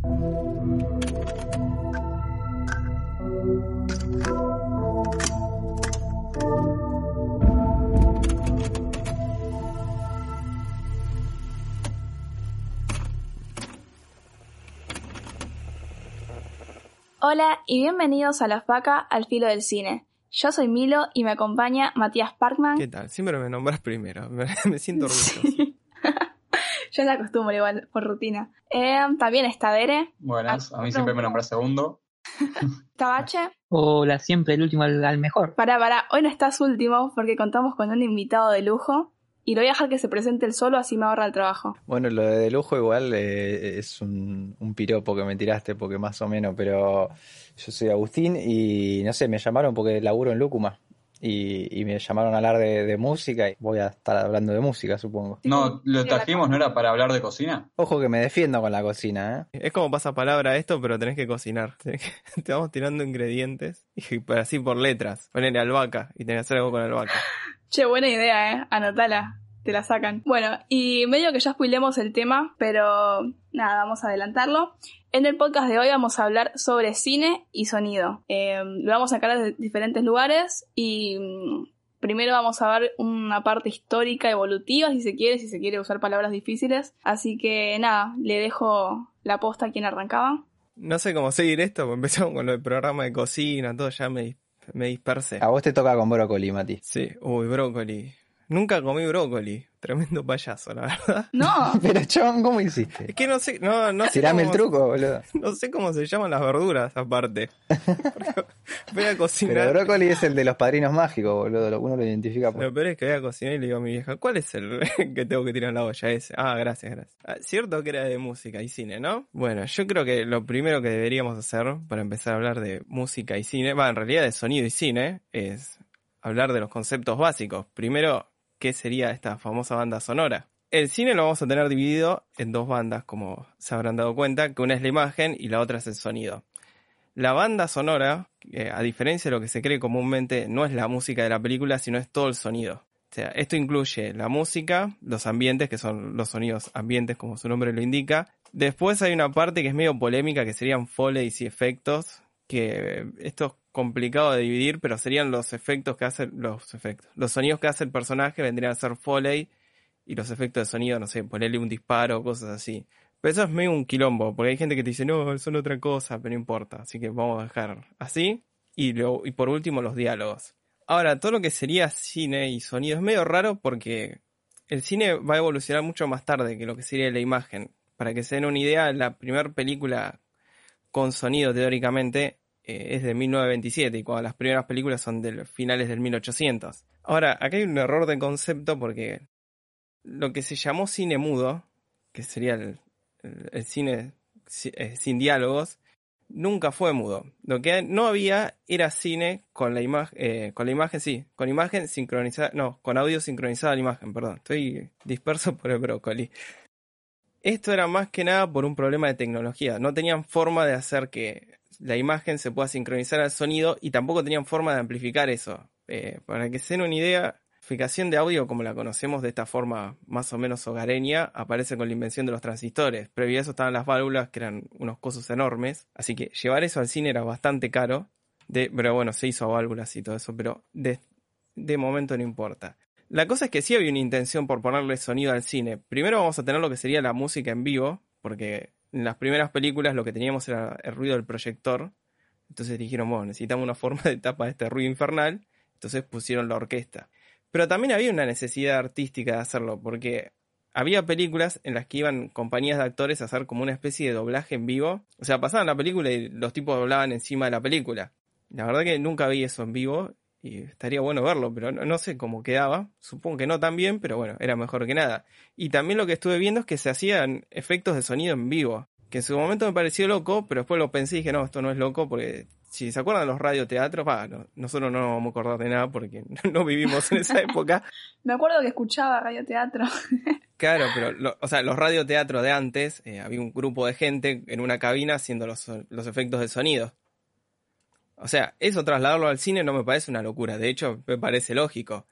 Hola y bienvenidos a La Faca al filo del cine. Yo soy Milo y me acompaña Matías Parkman. ¿Qué tal? Siempre me nombras primero. Me, me siento orgulloso. Yo la acostumbro igual, por rutina. Eh, también está Dere. Buenas, Ah, a mí siempre me nombras segundo. Tabache. Hola, siempre el último al, al mejor. Pará, pará, hoy no estás último porque contamos con un invitado de lujo y lo voy a dejar que se presente él solo así me ahorra el trabajo. Bueno, lo de, de lujo igual eh, es un, un piropo que me tiraste, porque más o menos, pero yo soy Agustín y no sé, me llamaron porque laburo en Lúcuma y, y me llamaron a hablar de, de música y voy a estar hablando de música, supongo. No, lo trajimos, ¿no era para hablar de cocina? Ojo que me defiendo con la cocina, ¿eh? Es como pasa palabra esto, pero tenés que cocinar. Tenés que- te vamos tirando ingredientes y así por letras. Ponerle albahaca y tenés que hacer algo con albahaca. Che, buena idea, eh. Anotala. Te la sacan. Bueno, y medio que ya spoilemos el tema, pero nada, vamos a adelantarlo. En el podcast de hoy vamos a hablar sobre cine y sonido. Eh, lo vamos a sacar de diferentes lugares y mm, primero vamos a ver una parte histórica, evolutiva, si se quiere, si se quiere usar palabras difíciles. Así que nada, le dejo la posta a quien arrancaba. No sé cómo seguir esto, porque empezamos con lo del programa de cocina, todo ya me, me dispersé. A vos te toca con brócoli, Mati. Sí, uy, brócoli. Nunca comí brócoli. Tremendo payaso, la verdad. No, Pero chabón, ¿cómo hiciste? Es que no sé, no, no sé. El truco, boludo. No sé cómo se llaman las verduras aparte. Porque voy a Pero cocinar. brócoli es el de los padrinos mágicos, boludo. lo- Uno lo identifica por... Lo peor es que voy a cocinar y le digo a mi vieja, ¿cuál es el que tengo que tirar en la olla ese? Ah, gracias, gracias. Ah, cierto que era de música y cine, ¿no? Bueno, yo creo que lo primero que deberíamos hacer para empezar a hablar de música y cine, va, en realidad de sonido y cine, es hablar de los conceptos básicos. Primero, ¿qué sería esta famosa banda sonora? El cine lo vamos a tener dividido en dos bandas, como se habrán dado cuenta, que una es la imagen y la otra es el sonido. La banda sonora, a diferencia de lo que se cree comúnmente, no es la música de la película, sino es todo el sonido. O sea, esto incluye la música, los ambientes, que son los sonidos ambientes, como su nombre lo indica. Después hay una parte que es medio polémica, que serían foleys y efectos, que esto es complicado de dividir, pero serían los efectos que hacen los efectos. Los sonidos que hace el personaje vendrían a ser foley y los efectos de sonido, no sé, ponerle un disparo, cosas así. Pero eso es medio un quilombo, porque hay gente que te dice, no, son otra cosa, pero no importa. Así que vamos a dejar así. Y, lo, y por último, los diálogos. Ahora, todo lo que sería cine y sonido es medio raro porque el cine va a evolucionar mucho más tarde que lo que sería la imagen. Para que se den una idea, la primera película con sonido teóricamente eh, es de 1927 y cuando las primeras películas son de finales del 1800. Ahora, acá hay un error de concepto porque lo que se llamó cine mudo, que sería el, cine eh, sin diálogos, nunca fue mudo. Lo que no había era cine con la imagen, con la imagen, sí, con imagen sincronizada, no, con audio sincronizado a la imagen, perdón, estoy disperso por el brócoli. Esto era más que nada por un problema de tecnología. No tenían forma de hacer que la imagen se pueda sincronizar al sonido y tampoco tenían forma de amplificar eso. Eh, para que se den una idea, amplificación de audio como la conocemos de esta forma más o menos hogareña aparece con la invención de los transistores. Previo a eso estaban las válvulas que eran unos cosos enormes. Así que llevar eso al cine era bastante caro. De, pero bueno, se hizo a válvulas y todo eso, pero de, de momento no importa. La cosa es que sí había una intención por ponerle sonido al cine. Primero vamos a tener lo que sería la música en vivo, porque en las primeras películas lo que teníamos era el ruido del proyector. Entonces dijeron, bueno, necesitamos una forma de tapar este ruido infernal. Entonces pusieron la orquesta. Pero también había una necesidad artística de hacerlo, porque había películas en las que iban compañías de actores a hacer como una especie de doblaje en vivo. O sea, pasaban la película y los tipos doblaban encima de la película. La verdad que nunca vi eso en vivo y estaría bueno verlo, pero no, no sé cómo quedaba. Supongo que no tan bien, pero bueno, era mejor que nada. Y también lo que estuve viendo es que se hacían efectos de sonido en vivo, que en su momento me pareció loco, pero después lo pensé y dije, no, esto no es loco porque si se acuerdan de los radioteatros, va, no, nosotros no nos vamos a acordar de nada porque no vivimos en esa época. Me acuerdo que escuchaba radioteatro. Claro, pero, lo- o sea, los radioteatros de antes, eh, había un grupo de gente en una cabina haciendo los, los efectos de sonido. O sea, eso trasladarlo al cine no me parece una locura, de hecho me parece lógico.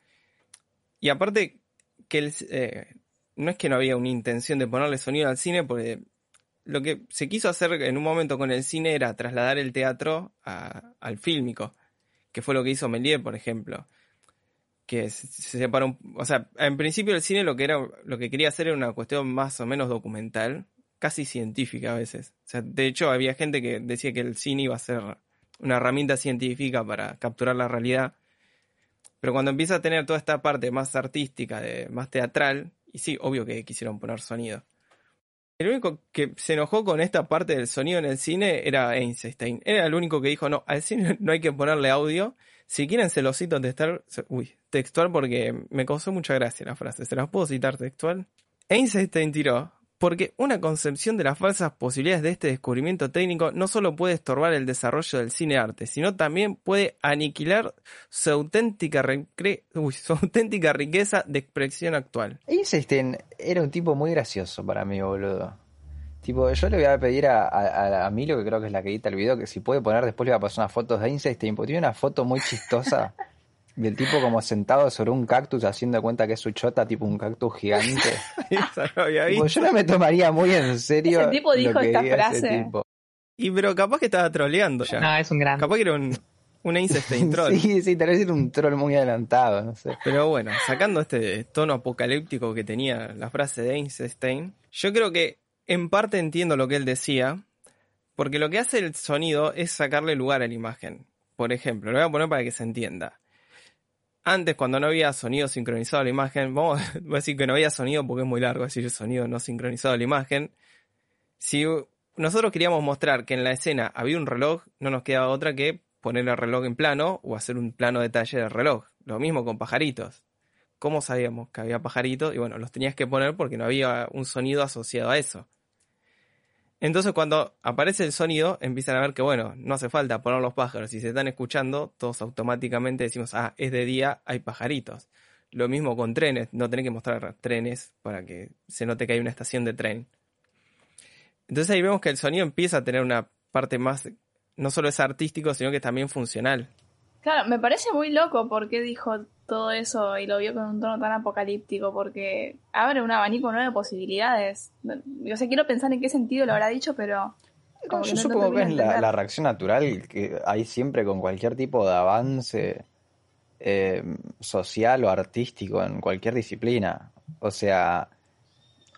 Y aparte, que el, eh, no es que no había una intención de ponerle sonido al cine, porque lo que se quiso hacer en un momento con el cine era trasladar el teatro al fílmico, que fue lo que hizo Méliès, por ejemplo. Que se, se separó, un- o sea, en principio el cine lo que era, lo que quería hacer era una cuestión más o menos documental, casi científica a veces. O sea, de hecho había gente que decía que el cine iba a ser una herramienta científica para capturar la realidad. Pero cuando empieza a tener toda esta parte más artística, más teatral, y sí, obvio que quisieron poner sonido. El único que se enojó con esta parte del sonido en el cine era Einstein. Era el único que dijo, no, al cine no hay que ponerle audio. Si quieren se los cito textual, textual porque me causó mucha gracia la frase. ¿Se las puedo citar textual? Einstein tiró, porque una concepción de las falsas posibilidades de este descubrimiento técnico no solo puede estorbar el desarrollo del cine arte, sino también puede aniquilar su auténtica, uy, su auténtica riqueza de expresión actual. Einstein era un tipo muy gracioso para mí, boludo. Tipo, yo le voy a pedir a, a, a Milo, que creo que es la que edita el video, que si puede poner después le voy a pasar unas fotos de Einstein, porque tiene una foto muy chistosa del tipo como sentado sobre un cactus haciendo cuenta que es su chota, tipo un cactus gigante. No había yo no me tomaría muy en serio. Ese tipo lo dijo que esta diga ese frase. tipo. Y pero capaz que estaba troleando ya. No, es un gran. Capaz que era un, un Einstein troll. Sí, sí, tal vez era un troll muy adelantado, no sé. Pero bueno, sacando este tono apocalíptico que tenía la frase de Einstein, yo creo que en parte entiendo lo que él decía, porque lo que hace el sonido es sacarle lugar a la imagen. Por ejemplo, lo voy a poner para que se entienda. Antes, cuando no había sonido sincronizado a la imagen, vamos a decir que no había sonido porque es muy largo decir sonido no sincronizado a la imagen. Si nosotros queríamos mostrar que en la escena había un reloj, no nos quedaba otra que poner el reloj en plano o hacer un plano detalle del reloj. Lo mismo con pajaritos. ¿Cómo sabíamos que había pajaritos? Y bueno, los tenías que poner porque no había un sonido asociado a eso. Entonces cuando aparece el sonido, empiezan a ver que bueno, no hace falta poner los pájaros. Si se están escuchando, todos automáticamente decimos, ah, es de día, hay pajaritos. Lo mismo con trenes, no tenés que mostrar trenes para que se note que hay una estación de tren. Entonces ahí vemos que el sonido empieza a tener una parte más, no solo es artístico, sino que también funcional. Claro, me parece muy loco por qué dijo todo eso y lo vio con un tono tan apocalíptico, porque abre un abanico nuevo de posibilidades. Yo sé, quiero pensar en qué sentido lo habrá dicho, pero... No, yo no- supongo que es la reacción natural que hay siempre con cualquier tipo de avance eh, social o artístico en cualquier disciplina. O sea,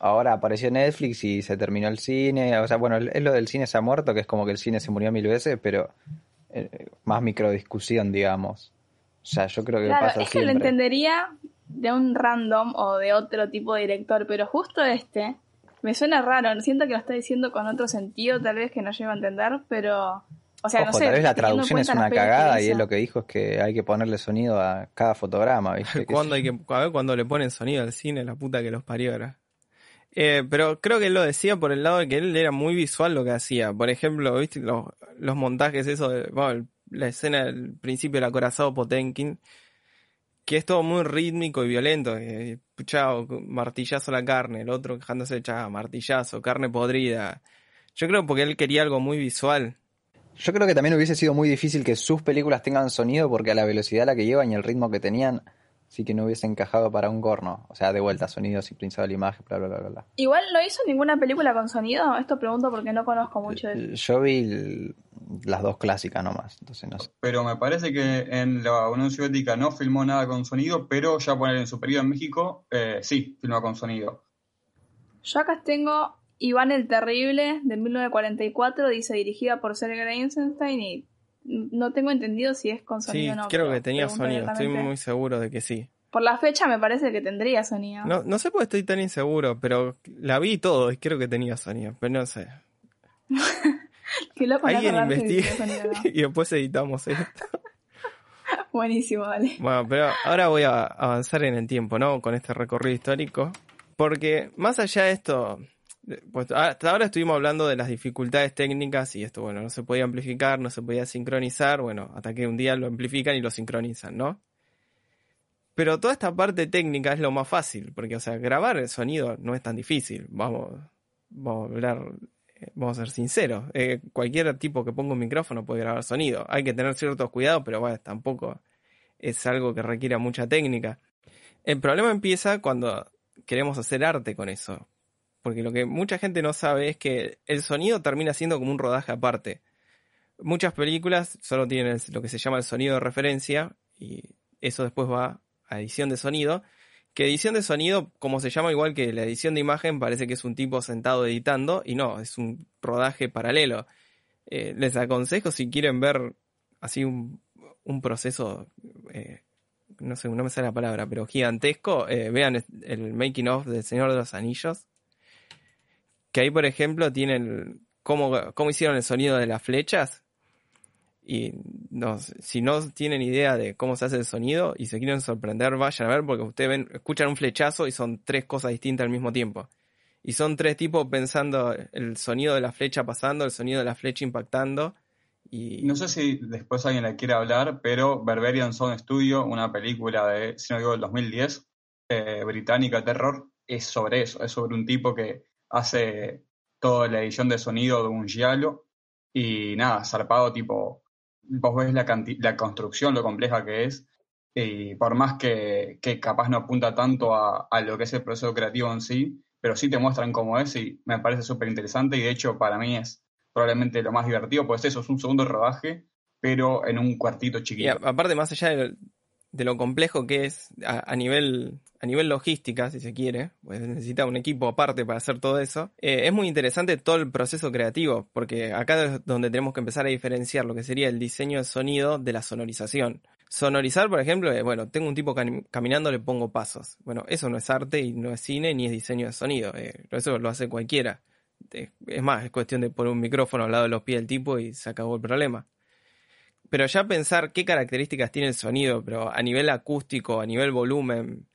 ahora apareció Netflix y se terminó el cine. O sea, bueno, es lo del cine se ha muerto, que es como que el cine se murió mil veces, pero eh, más microdiscusión, digamos. O sea, yo creo que Claro, pasa es que lo entendería de un random o de otro tipo de director, pero justo este me suena raro. Siento que lo está diciendo con otro sentido, tal vez que no llego a entender, pero. O sea, Ojo, no sé. tal vez la traducción es una cagada y él lo que dijo es que hay que ponerle sonido a cada fotograma, ¿viste? Hay que, a ver cuando le ponen sonido al cine, la puta que los parió ahora. Eh, pero creo que él lo decía por el lado de que él era muy visual lo que hacía. Por ejemplo, ¿viste? Los, los montajes, eso de, bueno, el- la escena del principio del acorazado Potenkin, que es todo muy rítmico y violento. eh, chao, martillazo la carne, el otro quejándose, chao, martillazo, carne podrida. Yo creo porque él quería algo muy visual. Yo creo que también hubiese sido muy difícil que sus películas tengan sonido porque a la velocidad a la que llevan y el ritmo que tenían, sí que no hubiese encajado para un corno. O sea, de vuelta, sonido sincronizado a la imagen, bla, bla, bla, bla, bla. Igual no hizo ninguna película con sonido. Esto pregunto porque no conozco mucho de eso. Yo vi el- las dos clásicas nomás, entonces no sé. Pero me parece que en la Unión Soviética no filmó nada con sonido, pero ya poner en su periodo en México, eh, sí, filmó con sonido. Yo acá tengo Iván el Terrible de 1944, dice dirigida por Sergei Eisenstein y no tengo entendido si es con Sí, sonido o no. creo que tenía sonido, estoy muy seguro de que sí. Por la fecha me parece que tendría sonido. No, no sé por qué estoy tan inseguro, pero la vi todo y creo que tenía sonido, pero no sé. Alguien o no. y después editamos esto. Buenísimo, dale. Bueno, pero ahora voy a avanzar en el tiempo, ¿no? Con este recorrido histórico. Porque más allá de esto, pues hasta ahora estuvimos hablando de las dificultades técnicas y esto, bueno, no se podía amplificar, no se podía sincronizar, bueno, hasta que un día lo amplifican y lo sincronizan, ¿no? Pero toda esta parte técnica es lo más fácil, porque, o sea, grabar el sonido no es tan difícil, vamos, vamos a hablar, eh, vamos a ser sinceros, Eh, cualquier tipo que ponga un micrófono puede grabar sonido, hay que tener ciertos cuidados, pero bueno, tampoco es algo que requiera mucha técnica. El problema empieza cuando queremos hacer arte con eso. Porque lo que mucha gente no sabe es que el sonido termina siendo como un rodaje aparte. Muchas películas solo tienen lo que se llama el sonido de referencia y eso después va a edición de sonido. Que edición de sonido, como se llama igual que la edición de imagen, parece que es un tipo sentado editando y no, es un rodaje paralelo. Eh, les aconsejo si quieren ver así un, un proceso, eh, no sé, no me sale la palabra, pero gigantesco, eh, vean el making of del Señor de los Anillos. Que ahí, por ejemplo, tienen cómo, cómo hicieron el sonido de las flechas. Y no, si no tienen idea de cómo se hace el sonido y se quieren sorprender, vayan a ver porque ustedes ven, escuchan un flechazo y son tres cosas distintas al mismo tiempo. Y son tres tipos pensando el sonido de la flecha pasando, el sonido de la flecha impactando. Y No sé si después alguien la quiere hablar, pero Berberian Sound Studio, una película de, si no digo, del 2010, eh, británica, terror, es sobre eso, es sobre un tipo que hace toda la edición de sonido de un giallo y nada, zarpado tipo, vos ves la, la construcción, lo compleja que es, y por más que, que capaz no apunta tanto a, a lo que es el proceso creativo en sí, pero sí te muestran cómo es y me parece súper interesante y de hecho para mí es probablemente lo más divertido, pues eso es un segundo rodaje, pero en un cuartito Y chiquito. a- aparte, más allá de, de lo complejo que es a, nivel a nivel logística, si se quiere, pues necesita un equipo aparte para hacer todo eso. eh, es muy interesante todo el proceso creativo, porque acá es donde tenemos que empezar a diferenciar lo que sería el diseño de sonido de la sonorización. Sonorizar, por ejemplo, es, bueno, tengo un tipo cami- caminando, le pongo pasos. Bueno, eso no es arte y no es cine ni es diseño de sonido. eh, eso lo hace cualquiera. Es más, es cuestión de poner un micrófono al lado de los pies del tipo y se acabó el problema. Pero ya pensar qué características tiene el sonido, pero a nivel acústico, a nivel volumen,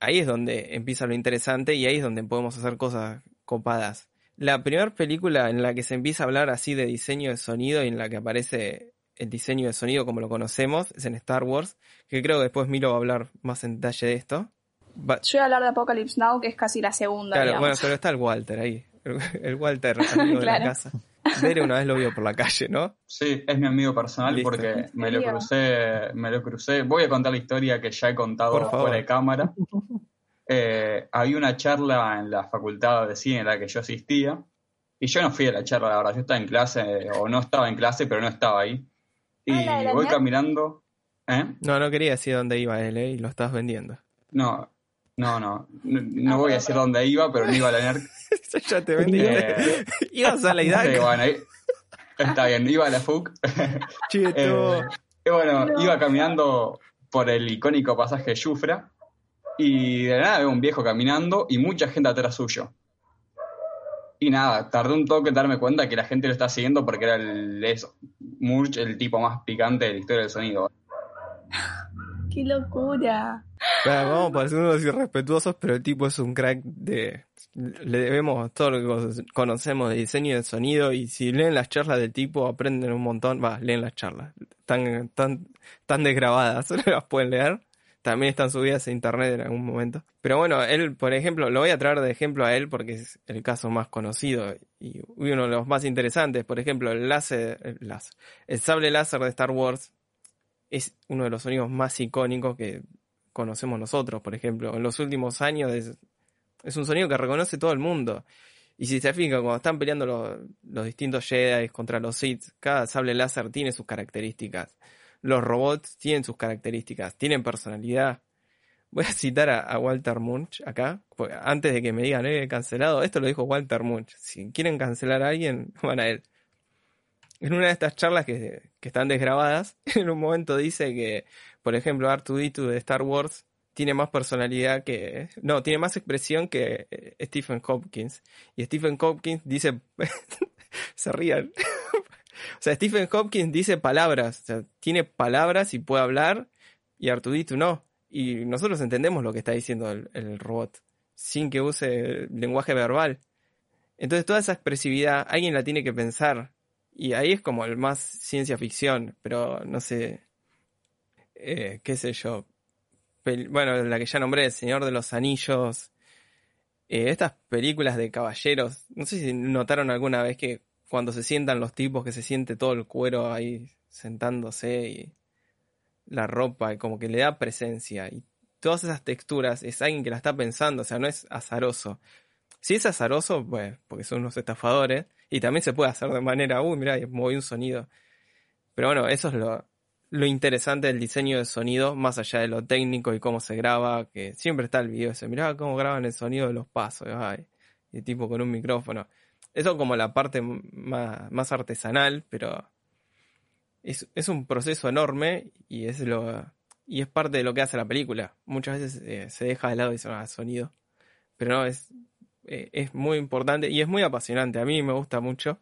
ahí es donde empieza lo interesante y ahí es donde podemos hacer cosas copadas. La primera película en la que se empieza a hablar así de diseño de sonido y en la que aparece el diseño de sonido como lo conocemos es en Star Wars, que creo que después Milo va a hablar más en detalle de esto. Yo voy a hablar de Apocalypse Now, que es casi la segunda, Claro, digamos. bueno, pero está el Walter ahí. El, Walter, amigo de la casa. Dere una vez lo vio por la calle, ¿no? Sí, es mi amigo personal Listo. porque ¿En me lo crucé, me lo crucé. Voy a contar la historia que ya he contado fuera de cámara. Eh, había una charla en la facultad de cine en la que yo asistía y yo no fui a la charla, la verdad, yo estaba en clase o no estaba en clase, pero no estaba ahí. Y voy caminando, ¿eh? No, no quería decir dónde iba él, ¿eh? Y lo estabas vendiendo. No, no, no, no, no Ah, voy a decir dónde iba, pero no iba a la NERC. ya te vendí. Eh, Ibas a la Sí, IDAC. bueno, ahí- está bien, iba a la FUC. Cheto. Eh, y bueno, No. iba caminando por el icónico pasaje Yufra y de la nada veo un viejo caminando y mucha gente atrás suyo. Y nada, tardé un toque en darme cuenta que la gente lo está siguiendo porque era el, eso, Murch, el tipo más picante de la historia del sonido. ¡Qué locura! Vamos a parecer unos irrespetuosos, pero el tipo es un crack de... Le debemos todo lo que conocemos de diseño y de sonido y si leen las charlas del tipo aprenden un montón. Va, leen las charlas. Están tan, tan desgrabadas, no las pueden leer. También están subidas a internet en algún momento. Pero bueno, él, por ejemplo, lo voy a traer de ejemplo a él porque es el caso más conocido y uno de los más interesantes. Por ejemplo, el láser, el láser, el sable láser de Star Wars es uno de los sonidos más icónicos que conocemos nosotros, por ejemplo. En los últimos años es, es un sonido que reconoce todo el mundo. Y si se fijan, cuando están peleando los, los distintos Jedi contra los Sith, cada sable láser tiene sus características. Los robots tienen sus características, tienen personalidad. Voy a citar a, Walter Munch acá, antes de que me digan, eh, cancelado, esto lo dijo Walter Munch. Si quieren cancelar a alguien, van a él. En una de estas charlas que, están desgrabadas, en un momento dice que, por ejemplo, R2D2 de Star Wars tiene más personalidad que. No, tiene más expresión que eh, Stephen Hopkins. Y Stephen Hopkins dice. se rían. o sea, Stephen Hopkins dice palabras. O sea, tiene palabras y puede hablar. Y R2D2 no. Y nosotros entendemos lo que está diciendo el, el robot. Sin que use lenguaje verbal. Entonces, toda esa expresividad, alguien la tiene que pensar. Y ahí es como el más ciencia ficción, pero no sé, eh, qué sé yo. Bueno, la que ya nombré, El Señor de los Anillos. Eh, estas películas de caballeros, no sé si notaron alguna vez que cuando se sientan los tipos, que se siente todo el cuero ahí sentándose y la ropa, y como que le da presencia. Y todas esas texturas es alguien que la está pensando, o sea, no es azaroso. Si es azaroso, pues, porque son unos estafadores, y también se puede hacer de manera, uy, mira, moví un sonido. Pero bueno, eso es lo, lo interesante del diseño de sonido, más allá de lo técnico y cómo se graba, que siempre está el video ese, mirá cómo graban el sonido de los pasos, ay, y tipo con un micrófono. Eso como la parte más, más artesanal, pero es, es, un proceso enorme y es lo y es parte de lo que hace la película. Muchas veces eh, se deja de lado y se ah, sonido, pero no, es, eh, es muy importante y es muy apasionante. A mí me gusta mucho.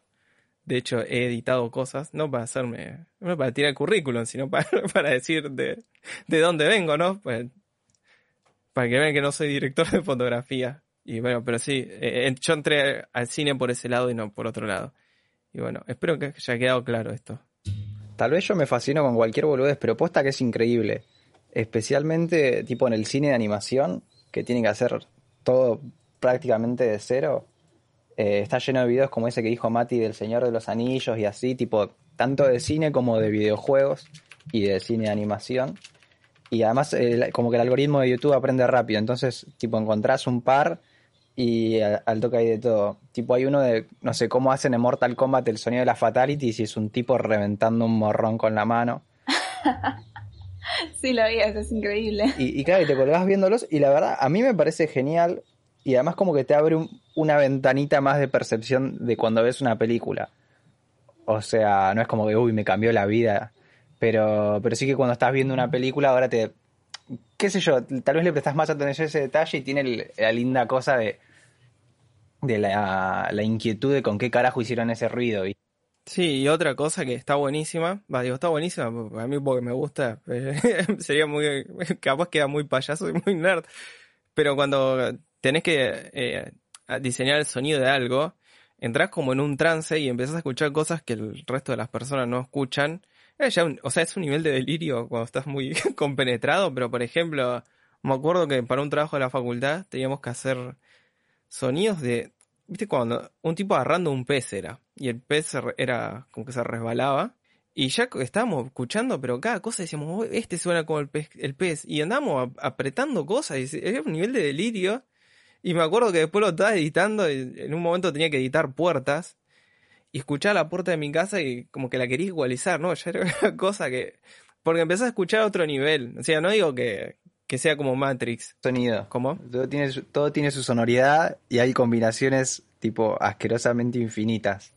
De hecho, he editado cosas, no para hacerme, no para tirar currículum, sino para, para decir de, de dónde vengo, ¿no? Pues, para que vean que no soy director de fotografía. Y bueno, pero sí, eh, yo entré al cine por ese lado y no por otro lado. Y bueno, espero que haya quedado claro esto. Tal vez yo me fascino con cualquier boludez, pero posta que es increíble. Especialmente tipo en el cine de animación, que tiene que hacer todo prácticamente de cero. Eh, está lleno de videos como ese que dijo Mati del Señor de los Anillos y así, tipo, tanto de cine como de videojuegos y de cine de animación. Y además, como que el algoritmo de YouTube aprende rápido, entonces, tipo, encontrás un par y al, toque hay de todo. Tipo, hay uno de, no sé, cómo hacen en Mortal Kombat el sonido de la Fatality si es un tipo reventando un morrón con la mano. sí, lo vi, eso es increíble. Y, y claro, y te colgás viéndolos y la verdad, a mí me parece genial y además como que te abre una ventanita más de percepción de cuando ves una película. O sea, no es como que, uy, me cambió la vida. Pero, pero sí que cuando estás viendo una película ahora te... qué sé yo, tal vez le prestas más atención a ese detalle y tiene la linda cosa de, de la, inquietud de con qué carajo hicieron ese ruido. Sí, y otra cosa que está buenísima, va, digo, está buenísima, a mí porque me gusta, sería muy, capaz queda muy payaso y muy nerd, pero cuando tenés que eh, diseñar el sonido de algo, entras como en un trance y empezás a escuchar cosas que el resto de las personas no escuchan. o sea, es un nivel de delirio cuando estás muy compenetrado, pero por ejemplo, me acuerdo que para un trabajo de la facultad teníamos que hacer sonidos de, viste, cuando un tipo agarrando un pez era, y el pez era como que se resbalaba, y ya estábamos escuchando, pero cada cosa decíamos, oh, este suena como el pez, el pez, y andamos apretando cosas, y era un nivel de delirio y me acuerdo que después lo estaba editando y en un momento tenía que editar puertas. Y escuchaba la puerta de mi casa y como que la quería igualizar, ¿no? Ya era una cosa que... Porque empecé a escuchar a otro nivel. O sea, no digo que, que sea como Matrix. Sonido. ¿Cómo? Todo tiene, su, todo tiene su sonoridad y hay combinaciones tipo asquerosamente infinitas.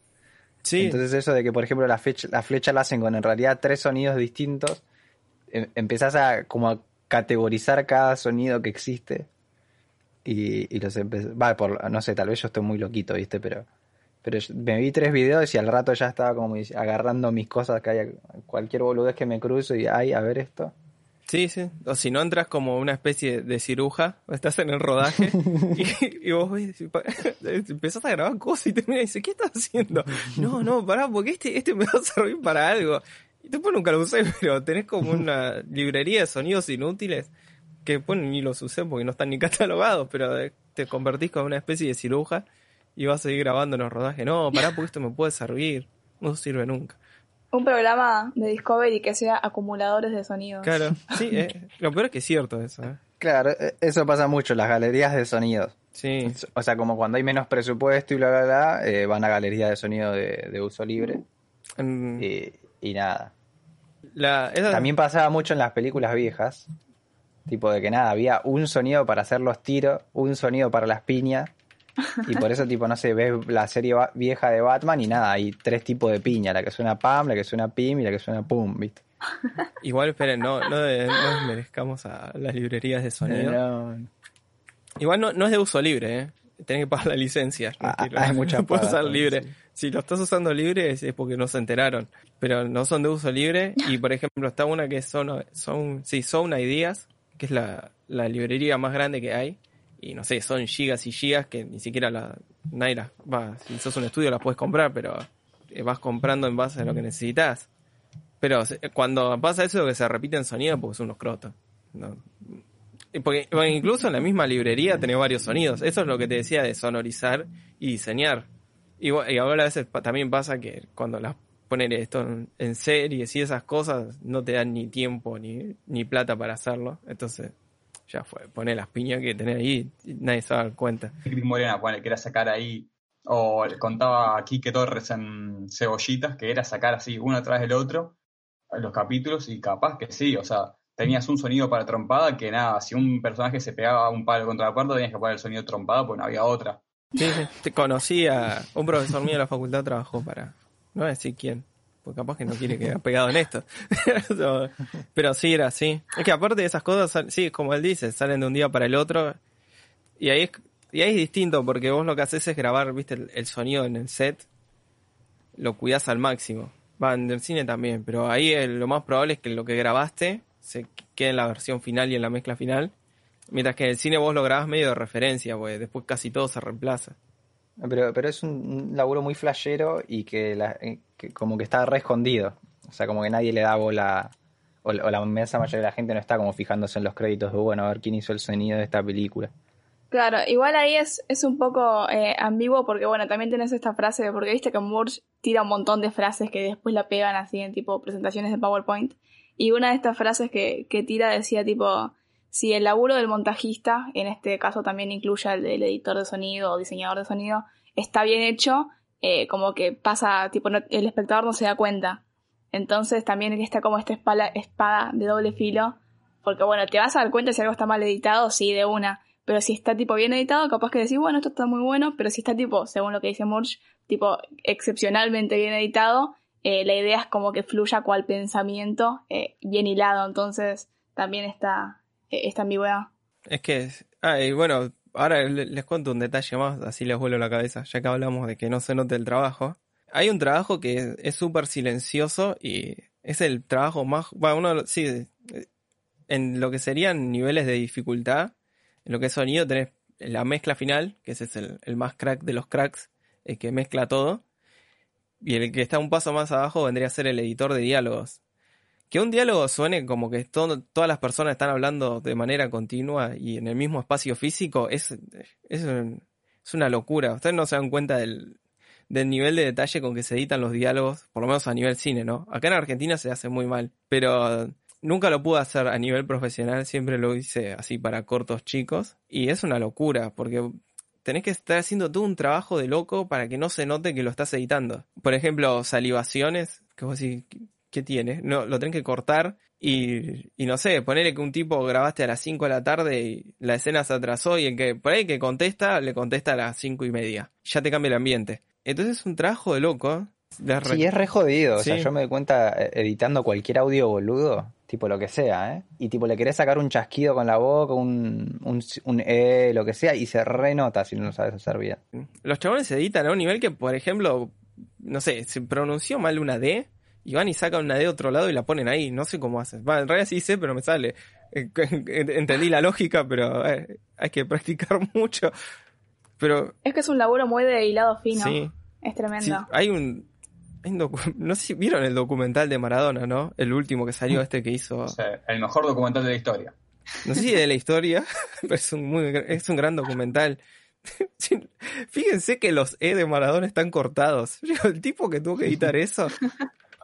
Sí. Entonces eso de que, por ejemplo, la flecha la, flecha la hacen con en realidad tres sonidos distintos, em, empezás a como a categorizar cada sonido que existe y, y los empecé. Va, por, no sé, tal vez yo estoy muy loquito, ¿viste? Pero, pero me vi tres videos y al rato ya estaba como agarrando mis cosas, que hay cualquier boludez que me cruzo y ay, a ver esto. Sí, sí. O si no entras como una especie de ciruja, estás en el rodaje y, y, vos ves, empezás a grabar cosas y te miras y dices, ¿qué estás haciendo? No, no, pará, porque este, este me va a servir para algo. Y después nunca lo usé, pero tenés como una librería de sonidos inútiles que bueno, ni los usé porque no están ni catalogados, pero te convertís como una especie de ciruja y vas a seguir grabando en los rodajes. No, pará porque esto me puede servir. No sirve nunca. Un programa de Discovery que sea acumuladores de sonidos. Claro, sí, eh, lo peor es que es cierto eso. Eh. Claro, e, eso pasa mucho, las galerías de sonidos. Sí. O sea, como cuando hay menos presupuesto y bla, bla, bla, eh, van a galerías de sonido de, uso libre. Y, nada. También pasaba mucho en las películas viejas, Tipo de que nada, había un sonido para hacer los tiros, un sonido para las piñas. Y por eso, tipo, no sé, ves la serie vieja de Batman y nada, hay tres tipos de piña, la que suena pam, la que suena pim y la que suena pum, ¿viste? Igual, esperen, no, no, no merezcamos a las librerías de sonido. Igual no, no es de uso libre, ¿eh? Tenés que pagar la licencia. Ah, ah hay mucha Puedes usar libre. Si lo estás usando libre es, porque no se enteraron. Pero no son de uso libre. Y por ejemplo, está una que son, son, sí, son Ideas, que es la, librería más grande que hay. Y no sé, son gigas y gigas que ni siquiera la, nadie las va, si sos un estudio las puedes comprar, pero eh, vas comprando en base a lo que necesitas. Pero cuando pasa eso que se repite en sonido, porque son unos crotos. Porque, incluso en la misma librería tenés varios sonidos. Eso es lo que te decía de sonorizar y diseñar. Y ahora a veces también pasa que cuando las poner esto en, series y esas cosas no te dan ni tiempo ni, ni plata para hacerlo. Entonces ya fue. Pone las piñas que tenés ahí y nadie se va a dar cuenta. Cris Morena, pone, que era sacar ahí, o le contaba a Quique Torres en Cebollitas, que era sacar así uno atrás del otro los capítulos y capaz que sí, o sea, tenías un sonido para trompada que nada, si un personaje se pegaba un palo contra la puerta tenías que poner el sonido trompada porque no había otra. Sí, te conocía, un profesor mío de la facultad trabajó para, no voy a decir quién, porque capaz que no quiere que haya pegado en esto. Pero sí era así. Es que aparte de esas cosas, sí, como él dice, salen de un día para el otro. Y ahí es, y ahí es distinto, porque vos lo que haces es grabar, viste, el, sonido en el set. Lo cuidás al máximo. Va, en el cine también, pero ahí el- lo más probable es que lo que grabaste se quede en la versión final y en la mezcla final. Mientras que en el cine vos lo grabás medio de referencia, pues después casi todo se reemplaza. Pero, pero es un laburo muy flashero y eh, que como que está re escondido. O sea, como que nadie le da bola, o, la- o la inmensa mayoría de la gente no está como fijándose en los créditos de, bueno, a ver quién hizo el sonido de esta película. Claro, igual ahí es, es un poco eh, ambiguo porque, bueno, también tenés esta frase, de- porque viste que Murch tira un montón de frases que después la pegan así en tipo presentaciones de PowerPoint. Y una de estas frases que, que tira decía tipo, si el laburo del montajista, en este caso también incluye el del editor de sonido o diseñador de sonido, está bien hecho, eh, como que pasa, tipo, no- el espectador no se da cuenta. Entonces también está como esta espada, espada de doble filo, porque bueno, te vas a dar cuenta si algo está mal editado, sí, de una. Pero si está tipo bien editado, capaz que decís, bueno, esto está muy bueno, pero si está tipo, según lo que dice Murch, tipo excepcionalmente bien editado, eh, la idea es como que fluya cual pensamiento eh, bien hilado, entonces también está esta ambigüedad. Es que, ah, y bueno, ahora le- les cuento un detalle más, así les vuelo la cabeza, ya que hablamos de que no se note el trabajo. Hay un trabajo que es súper silencioso y es el trabajo más, bueno, uno, sí, eh, en lo que serían niveles de dificultad, en lo que es sonido tenés la mezcla final, que ese es el, el más crack de los cracks, el que mezcla todo, y el que está un paso más abajo vendría a ser el editor de diálogos. Que un diálogo suene como que todas las personas están hablando de manera continua y en el mismo espacio físico es, es, es una locura. Ustedes no se dan cuenta del, del nivel de detalle con que se editan los diálogos, por lo menos a nivel cine, ¿no? Acá en Argentina se hace muy mal, pero nunca lo pude hacer a nivel profesional, siempre lo hice así para cortos chicos y es una locura porque tenés que estar haciendo todo un trabajo de loco para que no se note que lo estás editando. Por ejemplo, salivaciones, que vos decís, ¿qué- ¿qué tiene? No, lo tenés que cortar y, y no sé, ponerle que un tipo grabaste a las 5 de la tarde y la escena se atrasó y el que por ahí que contesta, le contesta a las 5 y media. Ya te cambia el ambiente. Entonces es un trabajo de loco. de re- Sí, es re jodido. O sea, yo me doy cuenta eh, editando cualquier audio boludo, tipo lo que sea, ¿eh? Y tipo le querés sacar un chasquido con la boca, un, un, un E, lo que sea, y se renota si no lo sabes hacer bien. Los chabones se editan a un nivel que, por ejemplo, no sé, se pronunció mal una D y van y sacan una D de otro lado y la ponen ahí. No sé cómo hacen. Va, en realidad sí sé, pero me sale. Eh, Entendí la lógica, pero eh, hay que practicar mucho. Pero Es que es un laburo muy de hilado fino, sí, es tremendo. sí, hay un... hay un docu- no sé si vieron el documental de Maradona, ¿no? El último que salió, este que hizo... El mejor documental de la historia. No sé si de la historia, pero es un, muy, es un gran documental. Fíjense que los E de Maradona están cortados. El tipo que tuvo que editar eso.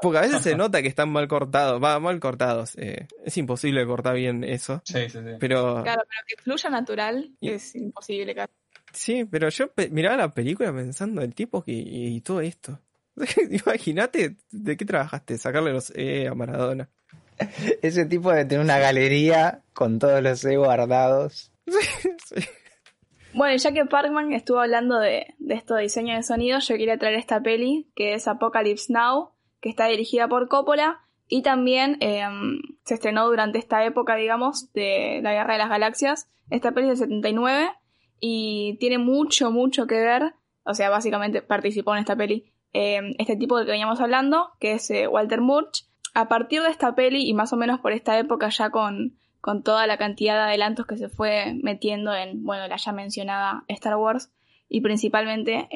Porque a veces se nota que están mal cortados. Va, mal cortados. eh, es imposible cortar bien eso. Sí, sí, sí. Pero. Claro, pero que fluya natural Y- es imposible. casi. Sí, pero yo miraba la película pensando el tipo que editó esto. Imagínate de qué trabajaste, sacarle los E a Maradona. Ese tipo de tener una galería con todos los E guardados. Sí. Bueno, y ya que Parkman estuvo hablando de, de esto de diseño de sonido, yo quería traer esta peli, que es Apocalypse Now, que está dirigida por Coppola, y también eh, se estrenó durante esta época, digamos, de la Guerra de las Galaxias. Esta peli es del 79 y tiene mucho, mucho que ver, o sea, básicamente participó en esta peli eh, este tipo del que veníamos hablando, que es eh, Walter Murch. A partir de esta peli, y más o menos por esta época ya con, con toda la cantidad de adelantos que se fue metiendo en, bueno, la ya mencionada Star Wars, y principalmente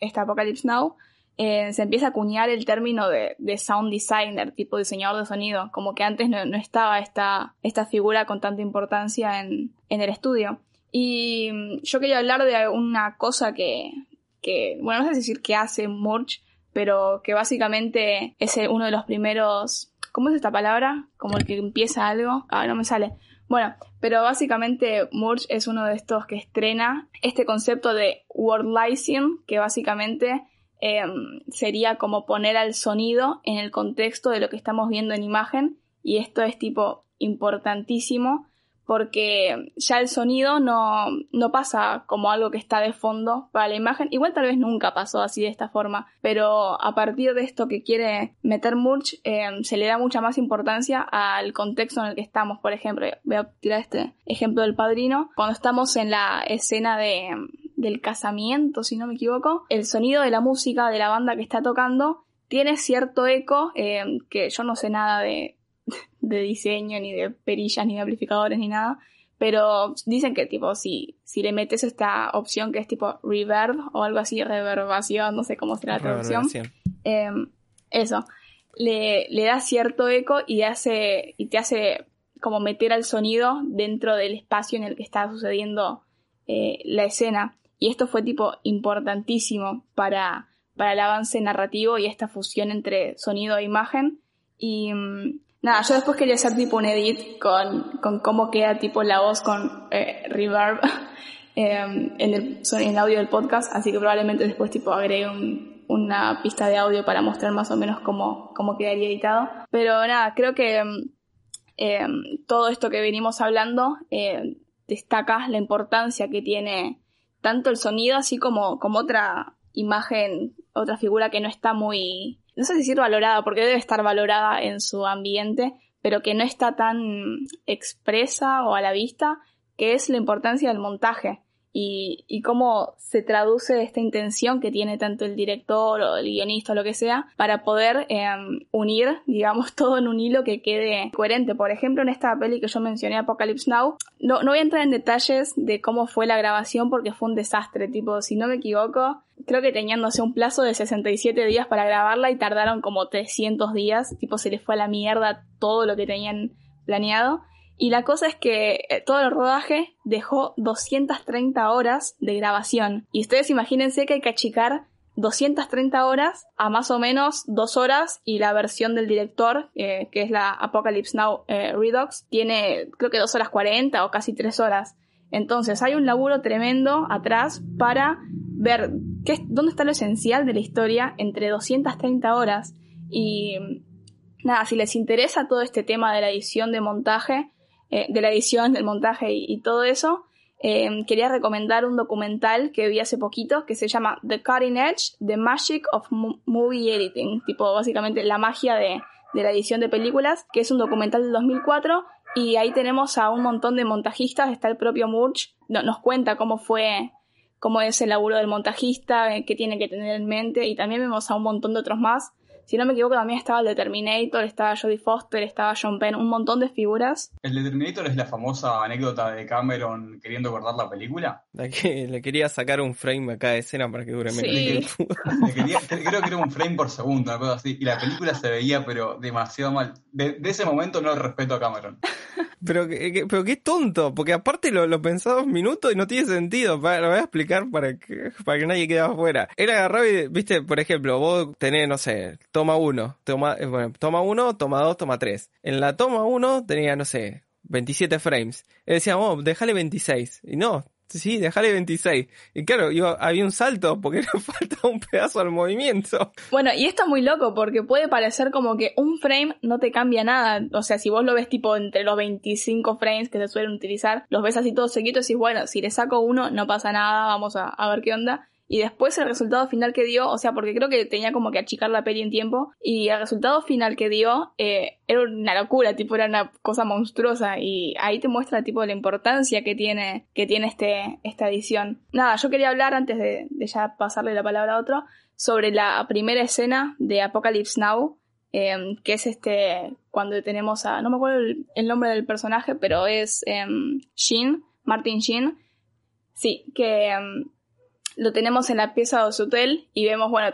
esta Apocalypse Now, eh, se empieza a acuñar el término de, sound designer, tipo diseñador de sonido, como que antes no, estaba esta, esta figura con tanta importancia en, en el estudio. Y mm, yo quería hablar de una cosa que, que, bueno, no sé decir que hace Murch, pero que básicamente es uno de los primeros, ¿cómo es esta palabra? Como el que empieza algo, ah, no me sale. Bueno, pero básicamente Murch es uno de estos que estrena este concepto de worldizing, que básicamente em, sería como poner al sonido en el contexto de lo que estamos viendo en imagen, y esto es tipo importantísimo porque ya el sonido no, no, pasa como algo que está de fondo para la imagen. Igual tal vez nunca pasó así de esta forma, pero a partir de esto que quiere meter Murch, eh, se le da mucha más importancia al contexto en el que estamos. Por ejemplo, voy a tirar este ejemplo del padrino. Cuando estamos en la escena de, del casamiento, si no me equivoco, el sonido de la música de la banda que está tocando tiene cierto eco eh, que yo no sé nada de de diseño, ni de perillas, ni de amplificadores, ni nada. Pero dicen que tipo, si, si le metes esta opción que es tipo reverb o algo así, reverbación, no sé cómo será la traducción. Em, eso. Le, le da cierto eco y hace. y te hace como meter al sonido dentro del espacio en el que está sucediendo eh, la escena. Y esto fue tipo importantísimo para, para el avance narrativo y esta fusión entre sonido e imagen. Y mm, Nada, yo después quería hacer tipo un edit con, con cómo queda tipo la voz con eh, reverb em, en, el, en el audio del podcast, así que probablemente después tipo agregue una pista de audio para mostrar más o menos cómo, cómo quedaría editado. Pero nada, creo que em, em, todo esto que venimos hablando destaca la importancia que tiene tanto el sonido así como, como otra imagen, otra figura que no está muy no sé decir valorada, porque debe estar valorada en su ambiente, pero que no está tan expresa o a la vista, que es la importancia del montaje y, y, cómo se traduce esta intención que tiene tanto el director o el guionista o lo que sea para poder em, unir, digamos, todo en un hilo que quede coherente. Por ejemplo, en esta peli que yo mencioné, Apocalypse Now, no, no voy a entrar en detalles de cómo fue la grabación porque fue un desastre, tipo, si no me equivoco, creo que tenían, no sé, un plazo de 67 días para grabarla y tardaron como 300 días, tipo, se les fue a la mierda todo lo que tenían planeado. Y la cosa es que eh, todo el rodaje dejó 230 horas de grabación. Y ustedes imagínense que hay que achicar 230 horas a más o menos 2 horas y la versión del director, eh, que es la Apocalypse Now eh, Redux, tiene creo que 2 horas 40 o casi 3 horas. Entonces hay un laburo tremendo atrás para ver qué, dónde está lo esencial de la historia entre 230 horas. Y nada, si les interesa todo este tema de la edición de montaje, eh, de la edición, del montaje y, todo eso, eh, quería recomendar un documental que vi hace poquito que se llama The Cutting Edge, The Magic of Movie Editing, tipo básicamente la magia de, la edición de películas, que es un documental del 2004 y ahí tenemos a un montón de montajistas, está el propio Murch, nos cuenta cómo fue, cómo es el laburo del montajista, eh, qué tiene que tener en mente y también vemos a un montón de otros más si no me equivoco, también estaba el de Terminator, estaba Jodie Foster, estaba John Penn, un montón de figuras. ¿El de Terminator es la famosa anécdota de Cameron queriendo cortar la película? que le quería sacar un frame a cada escena para que dure menos. Sí. creo que era un frame por segundo, una cosa así. Y la película se veía, pero demasiado mal. De, ese momento no respeto a Cameron. Pero, pero qué tonto, porque aparte lo, pensé dos minutos y no tiene sentido. lo voy a explicar para que, para que nadie quede afuera. Era agarrado y, viste, por ejemplo, vos tenés, no sé, toma uno, toma, eh, bueno, toma uno, toma dos, toma tres. En la toma uno tenía, no sé, 27 frames. Y decíamos, oh, déjale 26. Y no, sí, déjale 26. Y claro, había un salto porque le falta un pedazo al movimiento. Bueno, y esto es muy loco porque puede parecer como que un frame no te cambia nada. O sea, si vos lo ves tipo entre los 25 frames que se suelen utilizar, los ves así todos seguidos y bueno, si le saco uno no pasa nada, vamos a ver qué onda y después el resultado final que dio, o sea, porque creo que tenía como que achicar la peli en tiempo, y el resultado final que dio eh, era una locura, tipo era una cosa monstruosa, y ahí te muestra tipo la importancia que tiene, que tiene este, esta edición. Nada, yo quería hablar antes de, ya pasarle la palabra a otro, sobre la primera escena de Apocalypse Now, em, que es este, cuando tenemos a, no me acuerdo el, nombre del personaje, pero es eh, Shin, Martin Shin, sí, que em, lo tenemos en la pieza de su hotel y vemos, bueno,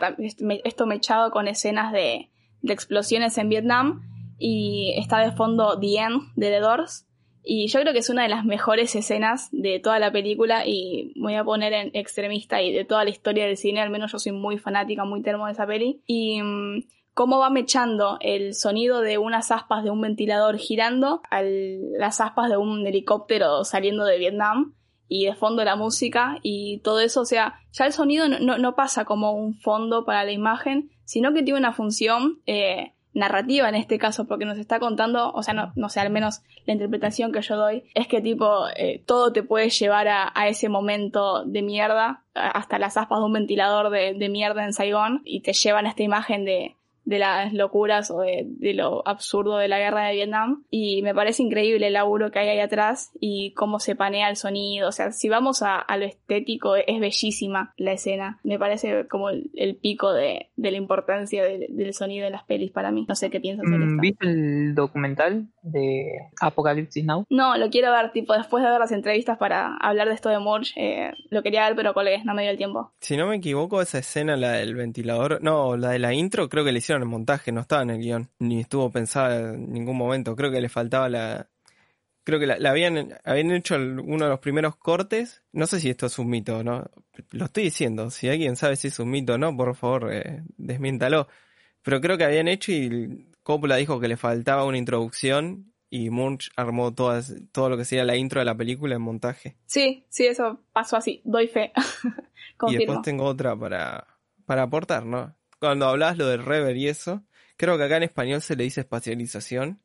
esto mechado con escenas de, explosiones en Vietnam y está de fondo The End de The Doors. Y yo creo que es una de las mejores escenas de toda la película y voy a poner en extremista y de toda la historia del cine, al menos yo soy muy fanática, muy termo de esa peli. Y mm, cómo va mechando el sonido de unas aspas de un ventilador girando a las aspas de un helicóptero saliendo de Vietnam y de fondo la música y todo eso, o sea, ya el sonido no, no pasa como un fondo para la imagen, sino que tiene una función eh, narrativa en este caso, porque nos está contando, o sea, no, no sé, al menos la interpretación que yo doy, es que tipo, eh, todo te puede llevar a, a, ese momento de mierda, hasta las aspas de un ventilador de, de mierda en Saigón, y te llevan a esta imagen de, de las locuras o de, de, lo absurdo de la guerra de Vietnam. Y me parece increíble el laburo que hay ahí atrás y cómo se panea el sonido. O sea, si vamos a, a lo estético, es bellísima la escena. Me parece como el, el pico de, de, la importancia de, del sonido de las pelis para mí. No sé qué piensas sobre esto. ¿Viste el documental de Apocalipsis Now? No, lo quiero ver, tipo, después de ver las entrevistas para hablar de esto de Murch, eh, lo quería ver, pero colgué, no me dio el tiempo. Si no me equivoco, esa escena, la del ventilador, no, la de la intro, creo que le hicieron el montaje, no estaba en el guion, ni estuvo pensada en ningún momento. Creo que le faltaba la. Creo que la, la habían, habían hecho el, uno de los primeros cortes. No sé si esto es un mito o no. Lo estoy diciendo. Si alguien sabe si es un mito o no, por favor, eh, desmiéntalo. Pero creo que habían hecho y Coppola dijo que le faltaba una introducción y Munch armó todas, todo lo que sería la intro de la película en montaje. Sí, sí, eso pasó así. Doy fe. y después tengo otra para, para aportar, ¿no? Cuando hablas lo del rever y eso, creo que acá en español se le dice espacialización.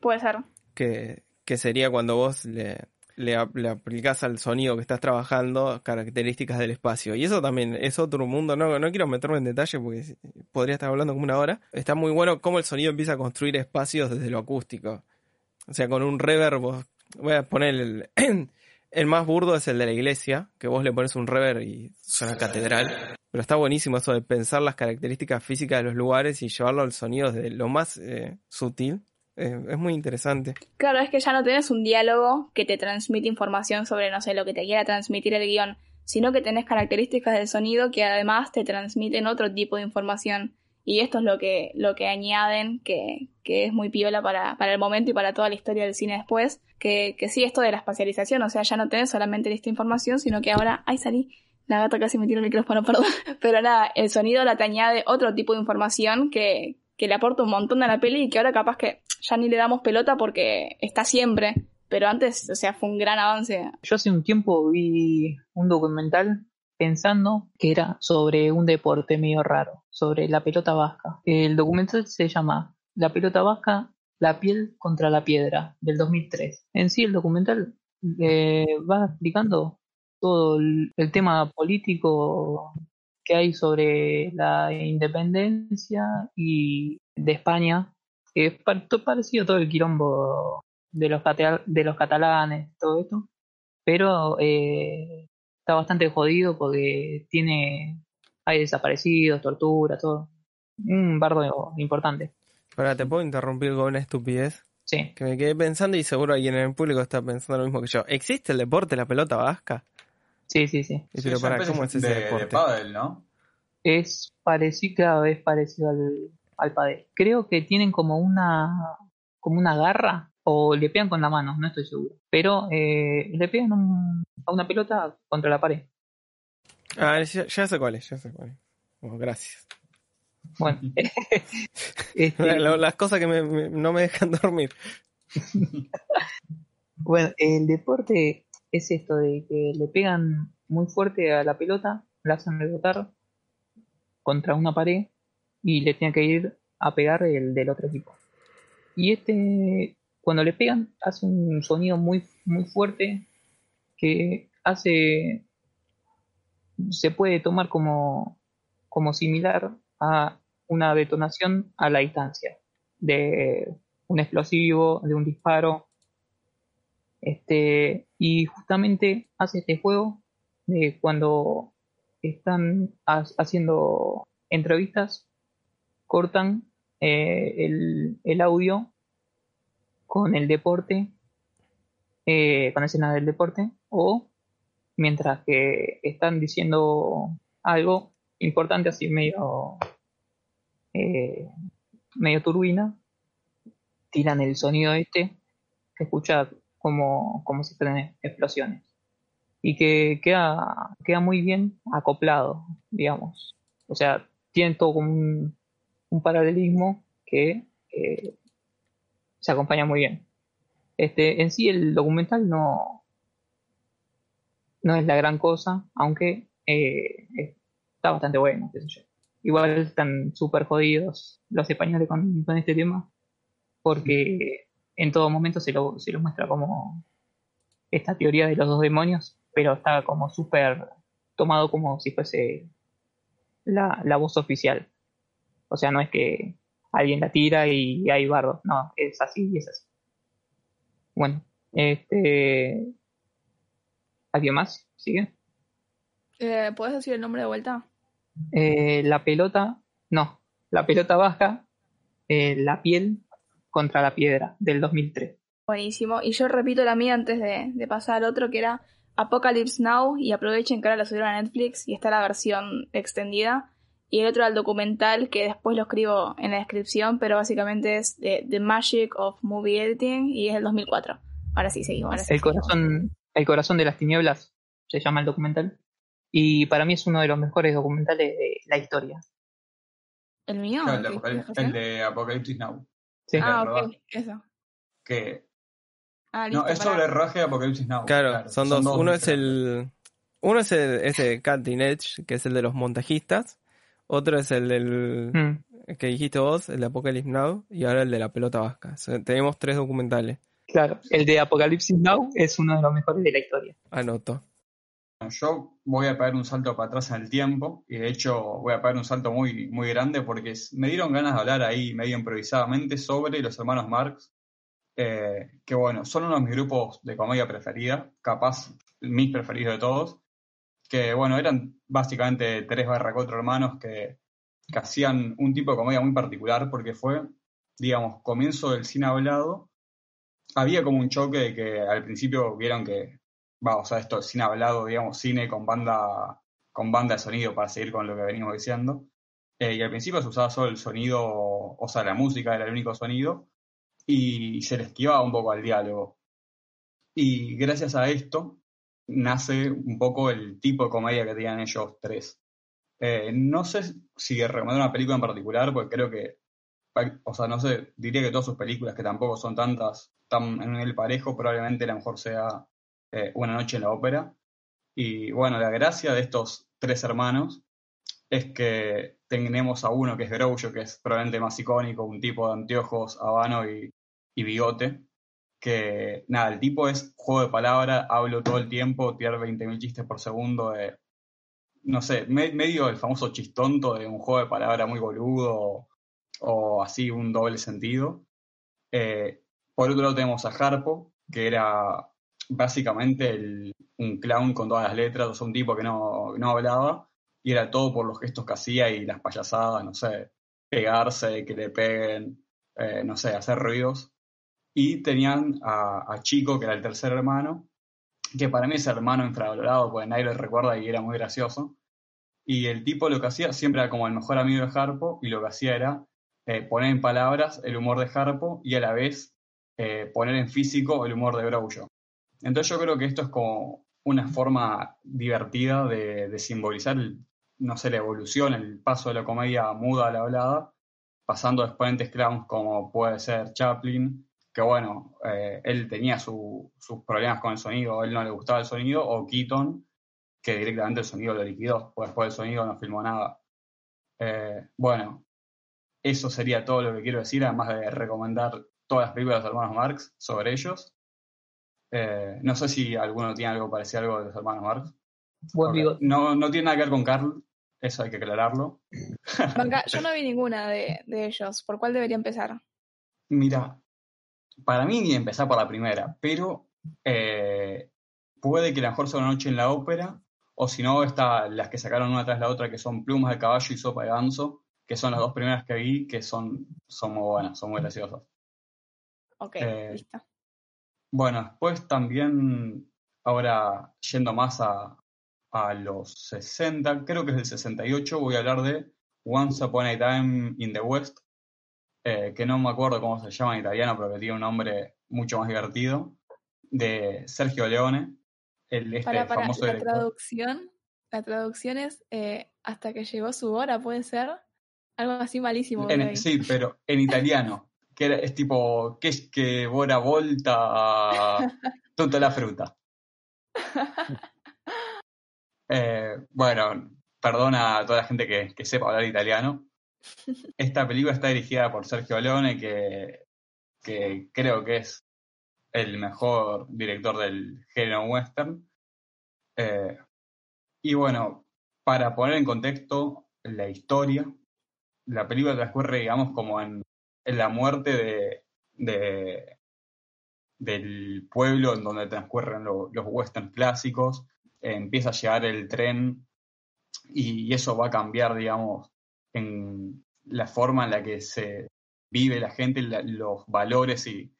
Puede ser. Que, que sería cuando vos le, le, le, aplicás al sonido que estás trabajando características del espacio. Y eso también es otro mundo. No, no quiero meterme en detalle porque podría estar hablando como una hora. Está muy bueno cómo el sonido empieza a construir espacios desde lo acústico. O sea, con un reverb, vos, voy a poner el, el más burdo es el de la iglesia, que vos le pones un reverb y suena catedral. Pero está buenísimo eso de pensar las características físicas de los lugares y llevarlo al sonido desde lo más eh, sutil. Eh, es muy interesante. Claro, es que ya no tenés un diálogo que te transmite información sobre, no sé, lo que te quiera transmitir el guion, sino que tenés características del sonido que además te transmiten otro tipo de información. Y esto es lo que, lo que añaden, que, que es muy piola para, para el momento y para toda la historia del cine después. Que, que sí, esto de la espacialización, o sea, ya no tenés solamente esta información, sino que ahora, ay, salí, la gata casi me tiró el micrófono, perdón. Pero nada, el sonido la te añade otro tipo de información que, que le aporta un montón a la peli y que ahora capaz que ya ni le damos pelota porque está siempre. Pero antes, o sea, fue un gran avance. Yo hace un tiempo vi un documental pensando que era sobre un deporte medio raro, sobre la pelota vasca. El documental se llama La pelota vasca, la piel contra la piedra, del 2003. En sí, el documental eh, va explicando todo el, tema político que hay sobre la independencia y de España, es parecido todo el quilombo de los, de los catalanes, todo esto, pero eh, está bastante jodido porque tiene hay desaparecidos, tortura, todo. Un bardo importante. Ahora, ¿te puedo interrumpir con una estupidez? Sí. Que me quedé pensando y seguro alguien en el público está pensando lo mismo que yo. ¿Existe el deporte, la pelota vasca? Sí, sí, sí. sí pero para, ¿cómo es ese de, deporte? De pádel, ¿no? Es parecido, vez parecido al, al pádel. Creo que tienen como una como una garra o le pegan con la mano, no estoy seguro. Pero eh, le pegan un, a una pelota contra la pared. Ah, ya, ya sé cuál es, ya sé cuál es. Oh, gracias. Bueno, este, las cosas que me, me, no me dejan dormir. bueno, el deporte es esto de que le pegan muy fuerte a la pelota, la hacen rebotar contra una pared y le tiene que ir a pegar el del otro equipo. Y este, cuando le pegan, hace un sonido muy, muy fuerte que hace, se puede tomar como, como similar a una detonación a la distancia de un explosivo, de un disparo. Este, y justamente hace este juego de cuando están haciendo entrevistas, cortan eh, el, el, audio con el deporte, eh, con escena del deporte, o mientras que están diciendo algo importante así medio eh, medio turbina tiran el sonido este que escucha como, como si fueran explosiones. Y que queda, queda muy bien acoplado digamos. O sea tiene todo como un, un paralelismo que eh, se acompaña muy bien. Este, en sí el documental no, no es la gran cosa, aunque eh, está bastante bueno, qué sé yo. Igual están súper jodidos los españoles con, con, este tema, porque en todo momento se lo, se lo muestra como esta teoría de los dos demonios, pero está como súper tomado como si fuese la, la voz oficial. O sea, no es que alguien la tira y hay bardo. No, es así y es así. Bueno, este. ¿Alguien más? ¿Sigue? Eh, ¿Puedes decir el nombre de vuelta? Eh, la pelota. No, la pelota baja. Eh, la piel contra la piedra del 2003. Buenísimo. Y yo repito la mía antes de, de pasar al otro, que era Apocalypse Now. Y aprovechen que ahora la subieron a Netflix y está la versión extendida y el otro el documental que después lo escribo en la descripción, pero básicamente es The, Magic of Movie Editing y es el 2004. Ahora sí, seguimos. el, corazón, el corazón de las tinieblas se llama el documental y para mí es uno de los mejores documentales de la historia. ¿El mío? el, de Apocalypse Now. Sí. Ah, ok, eso. Que... Ah, no, es sobre el rodaje de Apocalypse Now. Claro, son, dos. Uno es el... Uno es el, ese Cutting Edge, que es el de los montajistas, otro es el del mm. que dijiste vos, el de Apocalypse Now, y ahora el de la pelota vasca. tenemos tres documentales. Claro, el de Apocalipsis Now es uno de los mejores de la historia. Anoto. Yo voy a pegar un salto para atrás en el tiempo, y de hecho voy a pegar un salto muy, muy grande porque me dieron ganas de hablar ahí medio improvisadamente sobre los hermanos Marx, eh, que bueno, son uno de mis grupos de comedia preferida, capaz mis preferidos de todos, que bueno, eran básicamente tres barra cuatro hermanos que, hacían un tipo de comedia muy particular porque fue, digamos, comienzo del cine hablado. Había como un choque de que al principio vieron que, va, o sea, esto, cine hablado, digamos, cine con banda, con banda de sonido para seguir con lo que venimos diciendo. Eh, y al principio se usaba solo el sonido, o sea, la música era el único sonido, y se le esquivaba un poco al diálogo. Y gracias a esto, nace un poco el tipo de comedia que tenían ellos tres. Eh, no sé si recomendar una película en particular, porque creo que, o sea, no sé, diría que todas sus películas, que tampoco son tantas, están en el parejo, probablemente la mejor sea eh, Una noche en la ópera. Y bueno, la gracia de estos tres hermanos es que tenemos a uno que es Groucho, que es probablemente más icónico, un tipo de anteojos, habano y bigote, que nada, el tipo es juego de palabra, hablo todo el tiempo, tirar 20.000 chistes por segundo, de, no sé, medio el famoso chistonto de un juego de palabra muy boludo o, así un doble sentido. Eh, por otro lado tenemos a Harpo, que era básicamente un clown con todas las letras, o sea, un tipo que no, no hablaba, y era todo por los gestos que hacía y las payasadas, no sé, pegarse, que le peguen, eh, no sé, hacer ruidos. Y tenían a, Chico, que era el tercer hermano, que para mí es hermano infravalorado, porque nadie lo recuerda y era muy gracioso. Y el tipo lo que hacía siempre era como el mejor amigo de Harpo, y lo que hacía era eh, poner en palabras el humor de Harpo y a la vez eh, poner en físico el humor de Groucho. Entonces yo creo que esto es como una forma divertida de, simbolizar, no sé, la evolución, el paso de la comedia muda a la hablada, pasando a exponentes clowns como puede ser Chaplin, que bueno, eh, él tenía sus problemas con el sonido, él no le gustaba el sonido, o Keaton, que directamente el sonido lo liquidó, pues después del sonido no filmó nada. Eh, bueno, eso sería todo lo que quiero decir, además de recomendar todas las películas de los hermanos Marx sobre ellos. Eh, no sé si alguno tiene algo parecido a algo de los hermanos Marx. no, no tiene nada que ver con Carl, eso hay que aclararlo. yo no vi ninguna de, de ellos. ¿Por cuál debería empezar? Mira, para mí ni empezar por la primera, pero eh, puede que la mejor sea una noche en la ópera, o si no, está las que sacaron una tras la otra, que son Plumas de Caballo y Sopa de Ganso, que son las dos primeras que vi, que son, son muy buenas, son muy graciosas. Ok, eh, listo. Bueno, después también, ahora yendo más a, a los 60, creo que es del 68, voy a hablar de Once Upon a Time in the West, eh, que no me acuerdo cómo se llama en italiano, pero que tiene un nombre mucho más divertido, de Sergio Leone, el este famoso la traducción, la traducción es eh, hasta que llegó su hora, ¿puede ser? Algo así malísimo. En- sí, pero en italiano. Que era- es tipo, que es que buena volta, tutta la fruta. Eh, bueno, perdona a toda la gente que, que sepa hablar italiano. Esta película está dirigida por Sergio Leone, que, que creo que es el mejor director del género western. Eh, y bueno, para poner en contexto la historia, la película transcurre, digamos, como en, en la muerte de, de- del pueblo en donde transcurren lo- los westerns clásicos. Empieza a llegar el tren y, y eso va a cambiar, digamos, en la forma en la que se vive la gente, los valores y,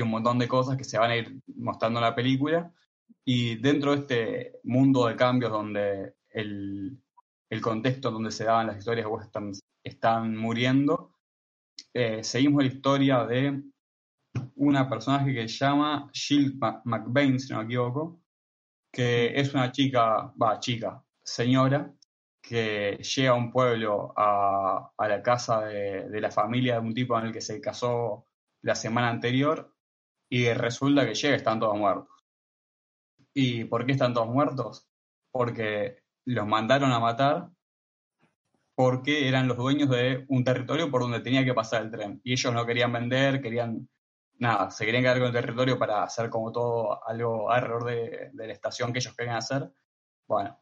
un montón de cosas que se van a ir mostrando en la película. Y dentro de este mundo de cambios donde el, el contexto donde se daban las historias westerns están muriendo, eh, seguimos la historia de una personaje que se llama Jill McBain, si no me equivoco, que es una chica, va, chica, señora, que llega a un pueblo a, a la casa de, de la familia de un tipo en el que se casó la semana anterior y resulta que llega están todos muertos. ¿Y por qué están todos muertos? Porque los mandaron a matar porque eran los dueños de un territorio por donde tenía que pasar el tren. Y ellos no querían vender, querían, nada, se querían quedar con el territorio para hacer como todo algo alrededor de, de la estación que ellos querían hacer. Bueno,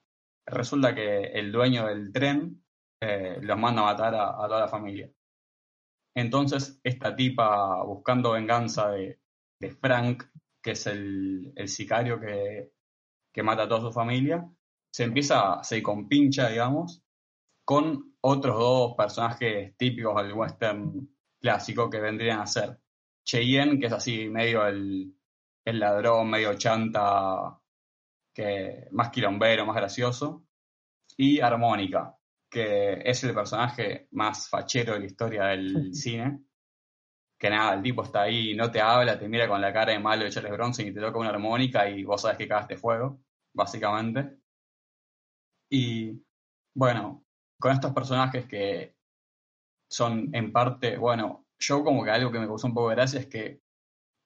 resulta que el dueño del tren eh, los manda a matar a, toda la familia. Entonces, esta tipa, buscando venganza de, de Frank, que es el, el sicario que, que mata a toda su familia, se empieza, se compincha, digamos, con otros dos personajes típicos del western clásico que vendrían a ser Cheyenne, que es así medio el, el ladrón, medio chanta, que más quilombero, más gracioso, y Armónica, que es el personaje más fachero de la historia del cine. Que nada, el tipo está ahí, no te habla, te mira con la cara de malo de Charles Bronson y te toca una armónica y vos sabes que cagaste fuego, básicamente. Y bueno, con estos personajes que son en parte, bueno, yo como que algo que me causó un poco de gracia es que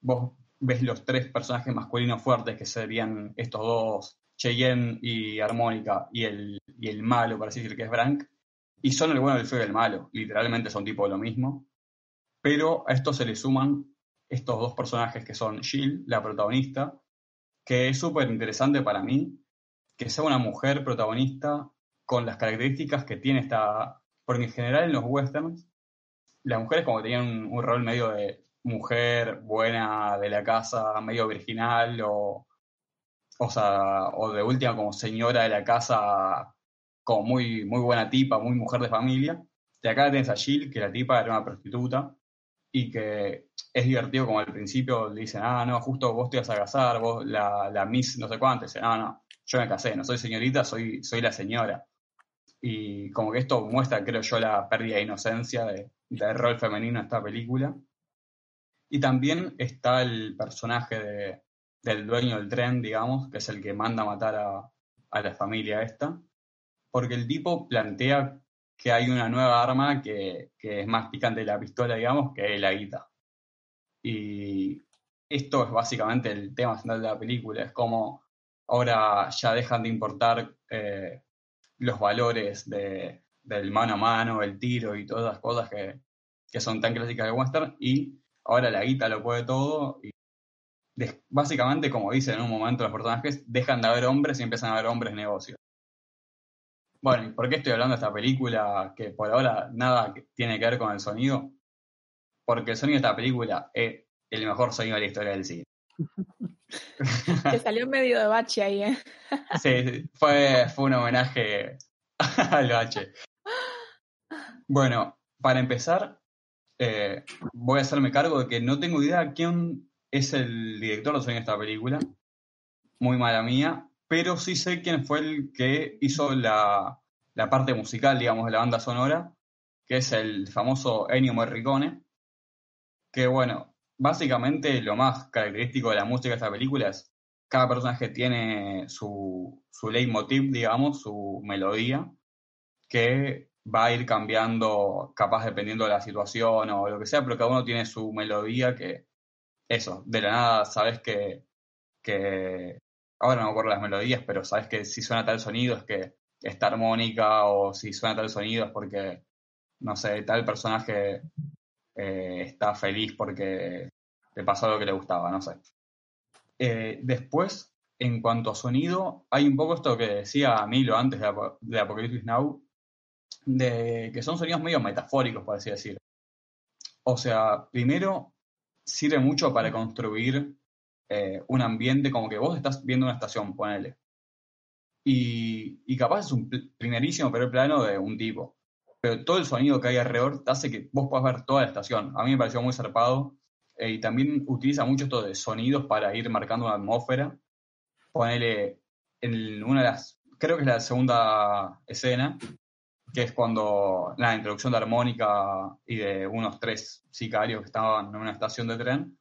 vos ves los tres personajes masculinos fuertes que serían estos dos, Cheyenne y Armónica, y el, y el malo, para decir, que es Brank, y son el bueno, el feo y el malo, literalmente son tipo lo mismo, pero a esto se le suman estos dos personajes que son Jill, la protagonista, que es súper interesante para mí, que sea una mujer protagonista con las características que tiene esta, porque en general en los westerns, las mujeres como que tenían un, un rol medio de mujer buena de la casa, medio virginal, o, o sea, o de última como señora de la casa, como muy, muy buena tipa, muy mujer de familia. Y acá tenés a Jill, que la tipa era una prostituta, y que es divertido como al principio le dicen, ah, no, justo vos te vas a casar, vos la, la Miss no sé cuánto, dice, no, no, yo me casé, no soy señorita, soy, soy la señora. Y como que esto muestra, creo yo, la pérdida de inocencia de, del rol femenino en esta película. Y también está el personaje de, del dueño del tren, digamos, que es el que manda a matar a, a la familia esta, porque el tipo plantea que hay una nueva arma que, que es más picante de la pistola, digamos, que es la guita. Y esto es básicamente el tema central de la película, es como ahora ya dejan de importar eh, los valores de, del mano a mano, el tiro y todas las cosas que, que son tan clásicas de western, y ahora la guita lo puede todo, y básicamente, como dicen en un momento los personajes, dejan de haber hombres y empiezan a haber hombres negocios. Bueno, ¿y por qué estoy hablando de esta película que por ahora nada tiene que ver con el sonido? Porque el sonido de esta película es el mejor sonido de la historia del cine. Que salió medio de bache ahí, ¿eh? Sí, sí, fue, fue un homenaje al bache. Bueno, para empezar, eh, voy a hacerme cargo de que no tengo idea quién es el director de esta película. Muy mala mía. Pero sí sé quién fue el que hizo la, la parte musical, digamos, de la banda sonora, que es el famoso Ennio Morricone. Que bueno, básicamente lo más característico de la música de esta película es cada personaje tiene su, su leitmotiv, digamos, su melodía, que va a ir cambiando, capaz dependiendo de la situación o lo que sea, pero cada uno tiene su melodía que, eso, de la nada sabes que, ahora no me acuerdo las melodías, pero sabes que si suena tal sonido es que está armónica o si suena tal sonido es porque, no sé, tal personaje eh, está feliz porque le pasó lo que le gustaba, no sé. Eh, después, en cuanto a sonido, hay un poco esto que decía Milo antes de, de Apocalypse Now, de que son sonidos medio metafóricos, por así decir. O sea, primero sirve mucho para construir eh, un ambiente como que vos estás viendo una estación, ponele. Y, y capaz es un primerísimo primer plano de un tipo. Pero todo el sonido que hay alrededor te hace que vos puedas ver toda la estación. A mí me pareció muy zarpado. Eh, y también utiliza mucho esto de sonidos para ir marcando una atmósfera. Ponele en una de las, creo que es la segunda escena, que es cuando la introducción de armónica y de unos tres sicarios que estaban en una estación de tren,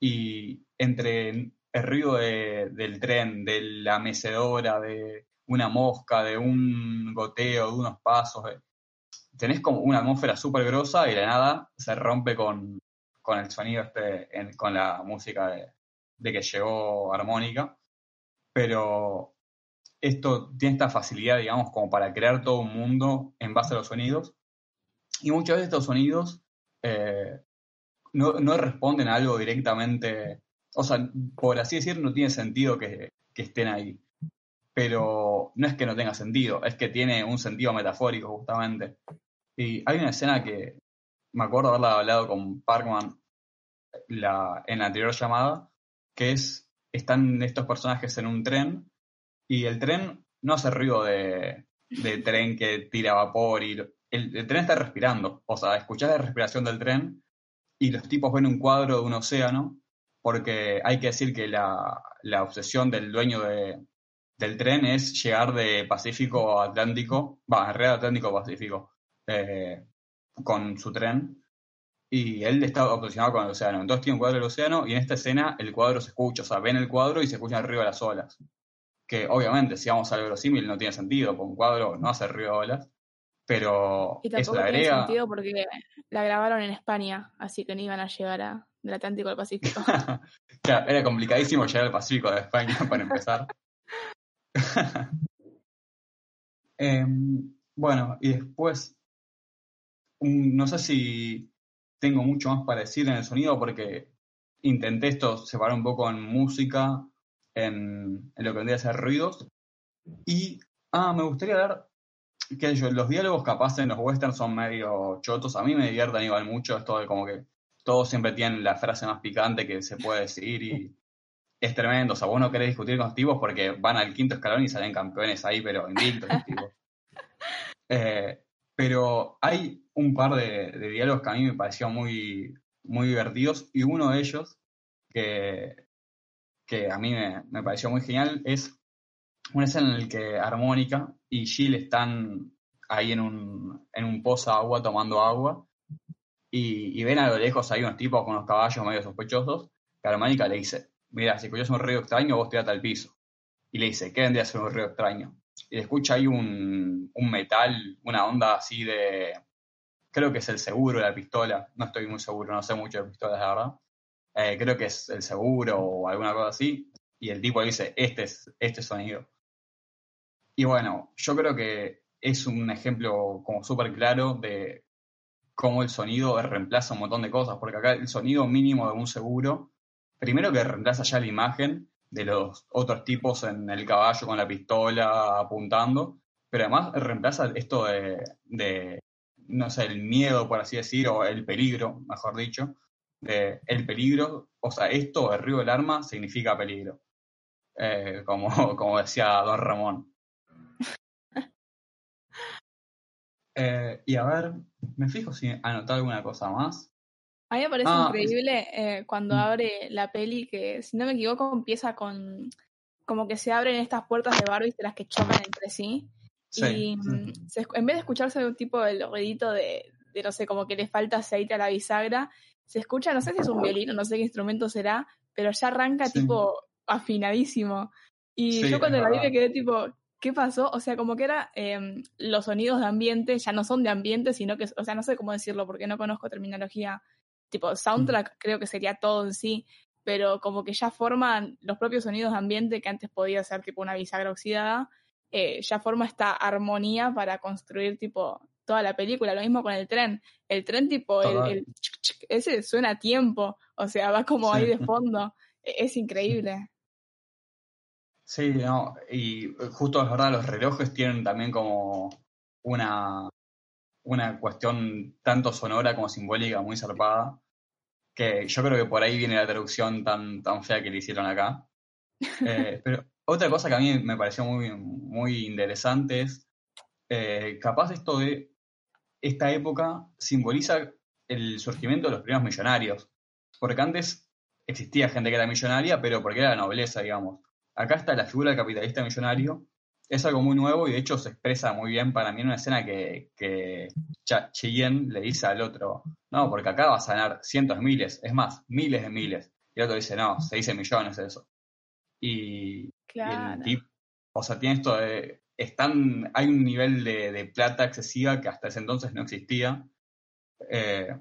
y entre el ruido del tren, de la mecedora, de una mosca, de un goteo, de unos pasos, eh, tenés como una atmósfera súper grosa y de nada se rompe con, con el sonido este, con la música de, de que llegó armónica, pero esto tiene esta facilidad, digamos, como para crear todo un mundo en base a los sonidos. Y muchos de estos sonidos eh, no, responden a algo directamente, o sea, por así decir, no tiene sentido que, estén ahí. Pero no es que no tenga sentido, es que tiene un sentido metafórico, justamente. Y hay una escena que me acuerdo haberla hablado con Parkman la, en la anterior llamada, que es, están estos personajes en un tren y el tren no hace ruido de, tren que tira vapor y el, tren está respirando. O sea, escuchás la respiración del tren y los tipos ven un cuadro de un océano porque hay que decir que la, obsesión del dueño del tren es llegar de Pacífico a Atlántico, va, en realidad Atlántico Pacífico, eh, con su tren. Y él está obsesionado con el océano. Entonces tiene un cuadro del océano y en esta escena el cuadro se escucha, o sea, ven el cuadro y se escucha el de las olas que obviamente si vamos al verosímil no tiene sentido, con un cuadro no hace ruido de olas, pero y tampoco tiene sentido porque la grabaron en España, así que no iban a llegar a, del Atlántico al Pacífico. claro, era complicadísimo llegar al Pacífico de España para empezar. Em, bueno, y después, no sé si tengo mucho más para decir en el sonido porque intenté esto separar un poco en música en, lo que vendría a ser ruidos. Y, ah, me gustaría ver que yo, los diálogos capaz en los westerns son medio chotos. A mí me divierten igual mucho esto de como que todos siempre tienen la frase más picante que se puede decir y es tremendo. O sea, vos no querés discutir con los tipos porque van al quinto escalón y salen campeones ahí, pero invictos los tipos. Eh, pero hay un par de, de, diálogos que a mí me parecieron muy, muy divertidos y uno de ellos que que a mí me, pareció muy genial, es una escena en la que Armónica y Jill están ahí en un, en un pozo de agua tomando agua y, ven a lo lejos hay unos tipos con unos caballos medio sospechosos que Armónica le dice, mira, si escuchas un ruido extraño vos tirate al piso. Y le dice, ¿qué vendría a ser un ruido extraño? Y le escucha ahí un, un metal, una onda así de, creo que es el seguro de la pistola, no estoy muy seguro, no sé mucho de pistolas, la verdad eh, creo que es el seguro o alguna cosa así, y el tipo dice, este es este sonido. Y bueno, yo creo que es un ejemplo como súper claro de cómo el sonido reemplaza un montón de cosas, porque acá el sonido mínimo de un seguro, primero que reemplaza ya la imagen de los otros tipos en el caballo con la pistola apuntando, pero además reemplaza esto de, de no sé, el miedo, por así decir, o el peligro, mejor dicho, el peligro, o sea, esto, el río del arma, significa peligro, eh, como, como decía don Ramón. Eh, y a ver, me fijo si anoté alguna cosa más. A mí me parece ah, increíble eh, cuando mm. abre la peli, que si no me equivoco empieza con como que se abren estas puertas de Barbie de las que chocan entre sí. y mm, en vez de escucharse un tipo de ruidito de, de, no sé, como que le falta aceite a la bisagra, se escucha, no sé si es un violín o no sé qué instrumento será, pero ya arranca tipo afinadísimo. Y yo cuando la vi me quedé tipo, qué pasó. O sea, como que era em, los sonidos de ambiente ya no son de ambiente, sino que, o sea, no sé cómo decirlo porque no conozco terminología. Tipo, soundtrack creo que sería todo en sí, pero como que ya forman los propios sonidos de ambiente que antes podía ser tipo una bisagra oxidada, eh, ya forma esta armonía para construir tipo toda la película. Lo mismo con el tren. El tren tipo, el, el ese suena a tiempo, o sea, va como Sí. ahí de fondo. E- Es increíble. Sí, no, y justo es verdad, los relojes tienen también como una, una cuestión tanto sonora como simbólica muy zarpada, que yo creo que por ahí viene la traducción tan, tan fea que le hicieron acá. Eh, pero otra cosa que a mí me pareció muy, muy interesante es, eh, capaz esto de esta época simboliza el surgimiento de los primeros millonarios, porque antes existía gente que era millonaria, pero porque era la nobleza, digamos. Acá está la figura del capitalista millonario, es algo muy nuevo y de hecho se expresa muy bien para mí en una escena que, que Cheyenne le dice al otro, no, porque acá vas a ganar cientos de miles, es más, miles de miles. Y el otro dice, no, se dice millones eso. Y, y Claro. el tipo, o sea, tiene esto de, están, hay un nivel de, de plata excesiva que hasta ese entonces no existía. eh,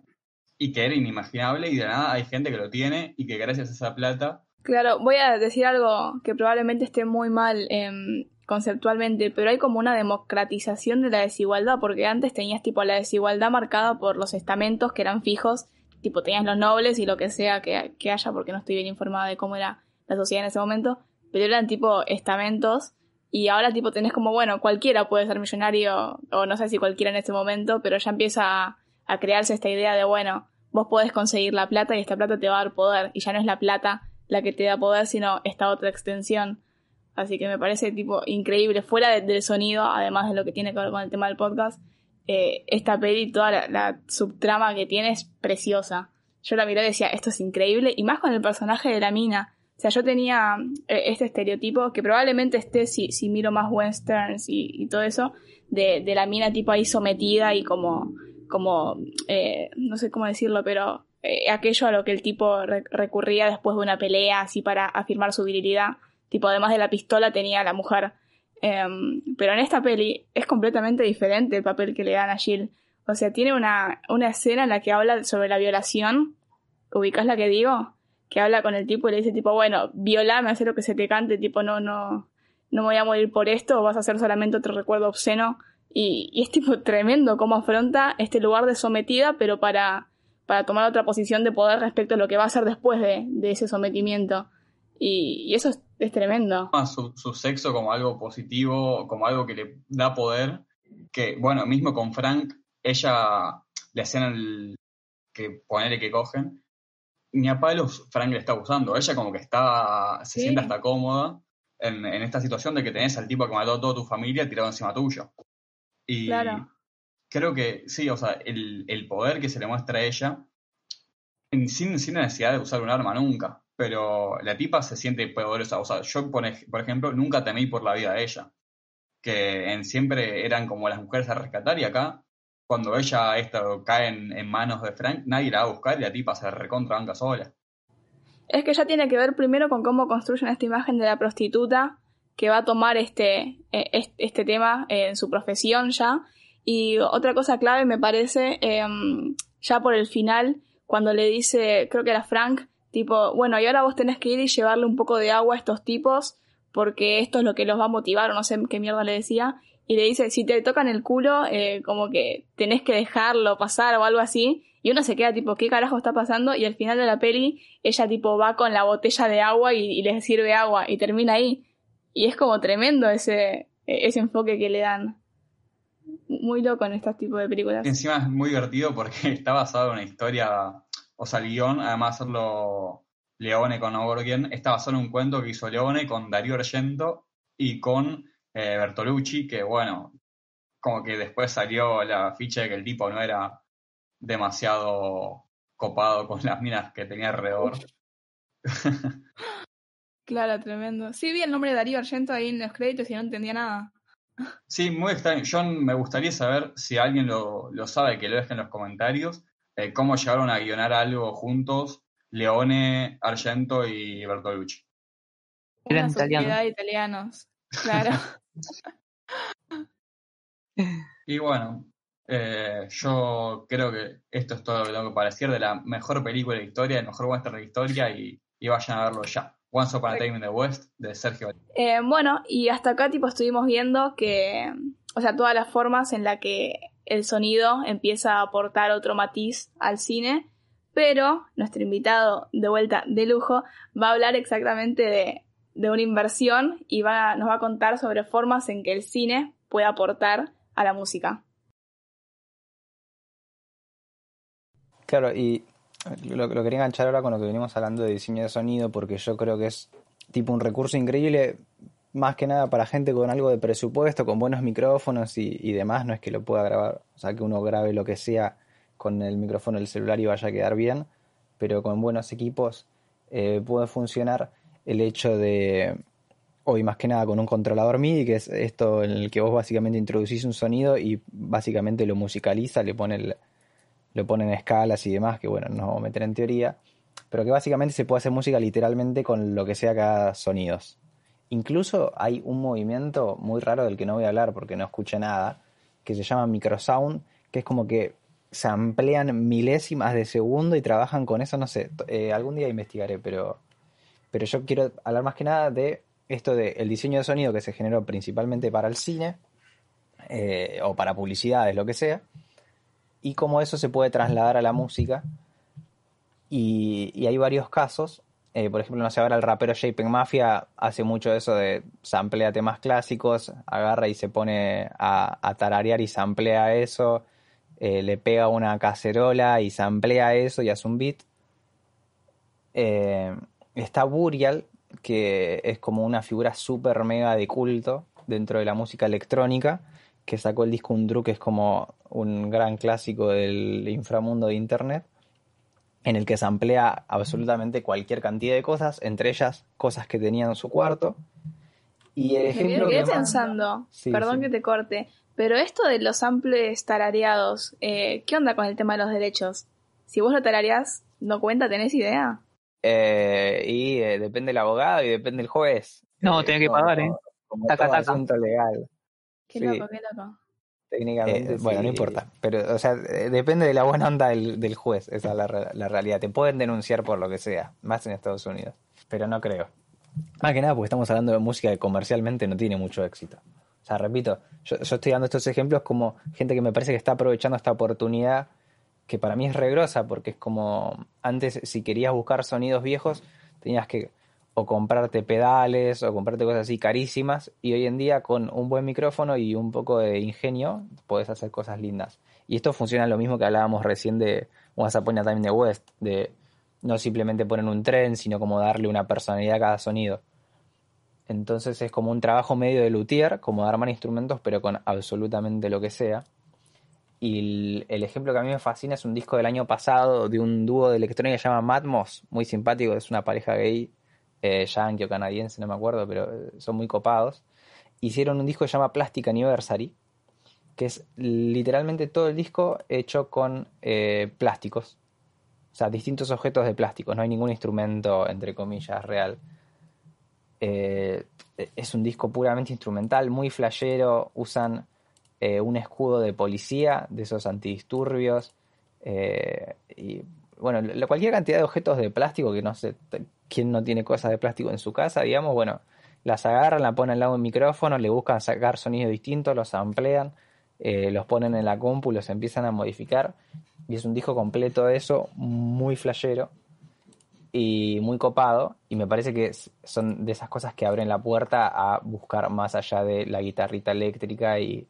y que era inimaginable y de nada hay gente que lo tiene y que gracias a esa plata Claro, voy a decir algo que probablemente esté muy mal em, conceptualmente, pero hay como una democratización de la desigualdad, porque antes tenías tipo la desigualdad marcada por los estamentos que eran fijos, tipo tenías los nobles y lo que sea que, que haya, porque no estoy bien informada de cómo era la sociedad en ese momento, pero eran tipo estamentos y ahora tipo tenés como, bueno, cualquiera puede ser millonario, o no sé si cualquiera en ese momento, pero ya empieza a, a crearse esta idea de, bueno, vos podés conseguir la plata y esta plata te va a dar poder, y ya no es la plata la que te da poder, sino esta otra extensión. Así que me parece tipo increíble, fuera de- del sonido, además de lo que tiene que ver con el tema del podcast, eh, esta peli, toda la, la subtrama que tiene es preciosa. Yo la miré y decía, esto es increíble, y más con el personaje de la mina. Sea, yo tenía eh, este estereotipo que probablemente esté, si, si miro más westerns y, y todo eso, de, de la mina tipo ahí sometida y como, como eh, no sé cómo decirlo, pero eh, aquello a lo que el tipo re- recurría después de una pelea, así para afirmar su virilidad. Tipo, además de la pistola tenía la mujer. Em, pero en esta peli es completamente diferente el papel que le dan a Jill. O sea, tiene una, una escena en la que habla sobre la violación. ¿Ubicás la que digo? Que habla con el tipo y le dice tipo, bueno, violame, haz lo que se te cante, tipo, no, no, no me voy a morir por esto, vas a hacer solamente otro recuerdo obsceno. Y, y es tipo tremendo cómo afronta este lugar de sometida, pero para, para tomar otra posición de poder respecto a lo que va a hacer después de, de ese sometimiento. Y, eso es, tremendo. toma su, su sexo como algo positivo, como algo que le da poder, que bueno, mismo con Frank, ella le hacían el que ponerle que cogen, ni a palos Frank le está usando, ella como que está, se Sí. siente hasta cómoda en, en esta situación de que tenés al tipo que mató a toda tu familia tirado encima tuyo. Y Claro. creo que sí, o sea, el, el poder que se le muestra a ella, en- sin, sin necesidad de usar un arma nunca, pero la tipa se siente poderosa. O sea, yo, por, ej- por ejemplo, nunca temí por la vida de ella, que en siempre eran como las mujeres a rescatar y acá, cuando ella esto cae en, manos de Frank, nadie la va a buscar y la tipa se recontra banca sola. Es que ya tiene que ver primero con cómo construyen esta imagen de la prostituta que va a tomar este, eh, est- este tema eh, en su profesión ya. Y otra cosa clave me parece, em, ya por el final, cuando le dice, creo que era Frank, tipo, bueno, y ahora vos tenés que ir y llevarle un poco de agua a estos tipos porque esto es lo que los va a motivar, o no sé qué mierda le decía. Y le dice, si te tocan el culo, eh, como que tenés que dejarlo pasar o algo así. Y uno se queda tipo, ¿qué carajo está pasando? Y al final de la peli, ella tipo va con la botella de agua y, y les sirve agua y termina ahí. Y es como tremendo ese, ese enfoque que le dan. Muy loco en este tipo de películas. Encima es muy divertido porque está basado en una historia, o sea, el guion, además de hacerlo Leone con O'Gorgen, está basado en un cuento que hizo Leone con Darío Argento y con eh, Bertolucci, que bueno, como que después salió la ficha de que el tipo no era demasiado copado con las minas que tenía alrededor. Claro, tremendo. Sí, vi el nombre de Darío Argento ahí en los créditos y no entendía nada. Sí, muy extraño. Yo me gustaría saber si alguien lo, lo sabe, que lo deje en los comentarios, eh, cómo llegaron a guionar algo juntos Leone, Argento y Bertolucci. Eran Una sociedad italianos. de italianos. Claro. Y bueno, eh, yo creo que esto es todo lo que tengo que decir de la mejor película de la historia, el mejor western de la historia y, y vayan a verlo ya. Once Upon a Time in the West de Sergio. Eh, bueno, y hasta acá tipo estuvimos viendo que, o sea, todas las formas en las que el sonido empieza a aportar otro matiz al cine, pero nuestro invitado de vuelta de lujo va a hablar exactamente de, de una inversión y va, nos va a contar sobre formas en que el cine puede aportar a la música. Claro, y lo, quería enganchar ahora con lo que venimos hablando de diseño de sonido, porque yo creo que es tipo un recurso increíble, más que nada para gente con algo de presupuesto, con buenos micrófonos y, y demás, no es que lo pueda grabar, o sea, que uno grabe lo que sea con el micrófono del celular y vaya a quedar bien, pero con buenos equipos eh, puede funcionar el hecho de, hoy más que nada con un controlador MIDI, que es esto en el que vos básicamente introducís un sonido y básicamente lo musicaliza, le pone el, lo pone en escalas y demás, que bueno, no vamos a meter en teoría, pero que básicamente se puede hacer música literalmente con lo que sea cada sonidos. Incluso hay un movimiento muy raro del que no voy a hablar porque no escuché nada, que se llama microsound, que es como que se amplían milésimas de segundo y trabajan con eso, no sé, eh, algún día investigaré, pero, pero yo quiero hablar más que nada de esto del el diseño de sonido que se generó principalmente para el cine eh, o para publicidades, lo que sea, y cómo eso se puede trasladar a la música. Y, hay varios casos. Eh, por ejemplo, no sé, ahora el rapero Shaping Mafia hace mucho eso de samplea temas clásicos, agarra y se pone a, a tararear y samplea eso, eh, le pega una cacerola y samplea eso y hace un beat. Está Burial, que es como una figura súper mega de culto dentro de la música electrónica, que sacó el disco Undru, que es como un gran clásico del inframundo de Internet, en el que se amplía absolutamente cualquier cantidad de cosas, entre ellas cosas que tenía en su cuarto. Y el Me ejemplo quedé que más- pensando, Sí, perdón sí. que te corte, pero esto de los samples tarareados, eh, ¿qué onda con el tema de los derechos? Si vos lo tarareás, ¿no cuenta? ¿Tenés idea? Eh, y eh, depende del abogado y depende del juez. No, Eh, tenés que como- pagar, ¿eh? Como Taca, todo taca. asunto legal. Qué Sí. loco, qué loco. Técnicamente. Eh, bueno, no importa. Pero, o sea, eh, depende de la buena onda del, del juez. Esa es la, re- la realidad. Te pueden denunciar por lo que sea, más en Estados Unidos. Pero no creo. Más que nada porque estamos hablando de música que comercialmente no tiene mucho éxito. O sea, repito, yo, yo estoy dando estos ejemplos como gente que me parece que está aprovechando esta oportunidad que para mí es regrosa porque es como antes si querías buscar sonidos viejos tenías que o comprarte pedales o comprarte cosas así carísimas y hoy en día con un buen micrófono y un poco de ingenio puedes hacer cosas lindas. Y esto funciona lo mismo que hablábamos recién de Once Upon a Time the West, de no simplemente poner un tren, sino como darle una personalidad a cada sonido. Entonces es como un trabajo medio de luthier, como de armar instrumentos, pero con absolutamente lo que sea. Y el, ejemplo que a mí me fascina es un disco del año pasado de un dúo de electrónica que se llama Matmos, muy simpático, es una pareja gay, eh, yankee o canadiense, no me acuerdo, pero eh, son muy copados. Hicieron un disco que se llama Plastic Anniversary, que es literalmente todo el disco hecho con eh, plásticos. O sea, distintos objetos de plástico, no hay ningún instrumento, entre comillas, real. Es un disco puramente instrumental, muy flashero, usan eh, un escudo de policía, de esos antidisturbios, eh, y bueno, la- cualquier cantidad de objetos de plástico que no sé, quién no tiene cosas de plástico en su casa, digamos, bueno, las agarran, la ponen al lado del micrófono, le buscan sacar sonidos distintos, los amplían, eh, los ponen en la compu, los empiezan a modificar, y es un disco completo de eso, muy flashero y muy copado y me parece que son de esas cosas que abren la puerta a buscar más allá de la guitarrita eléctrica y,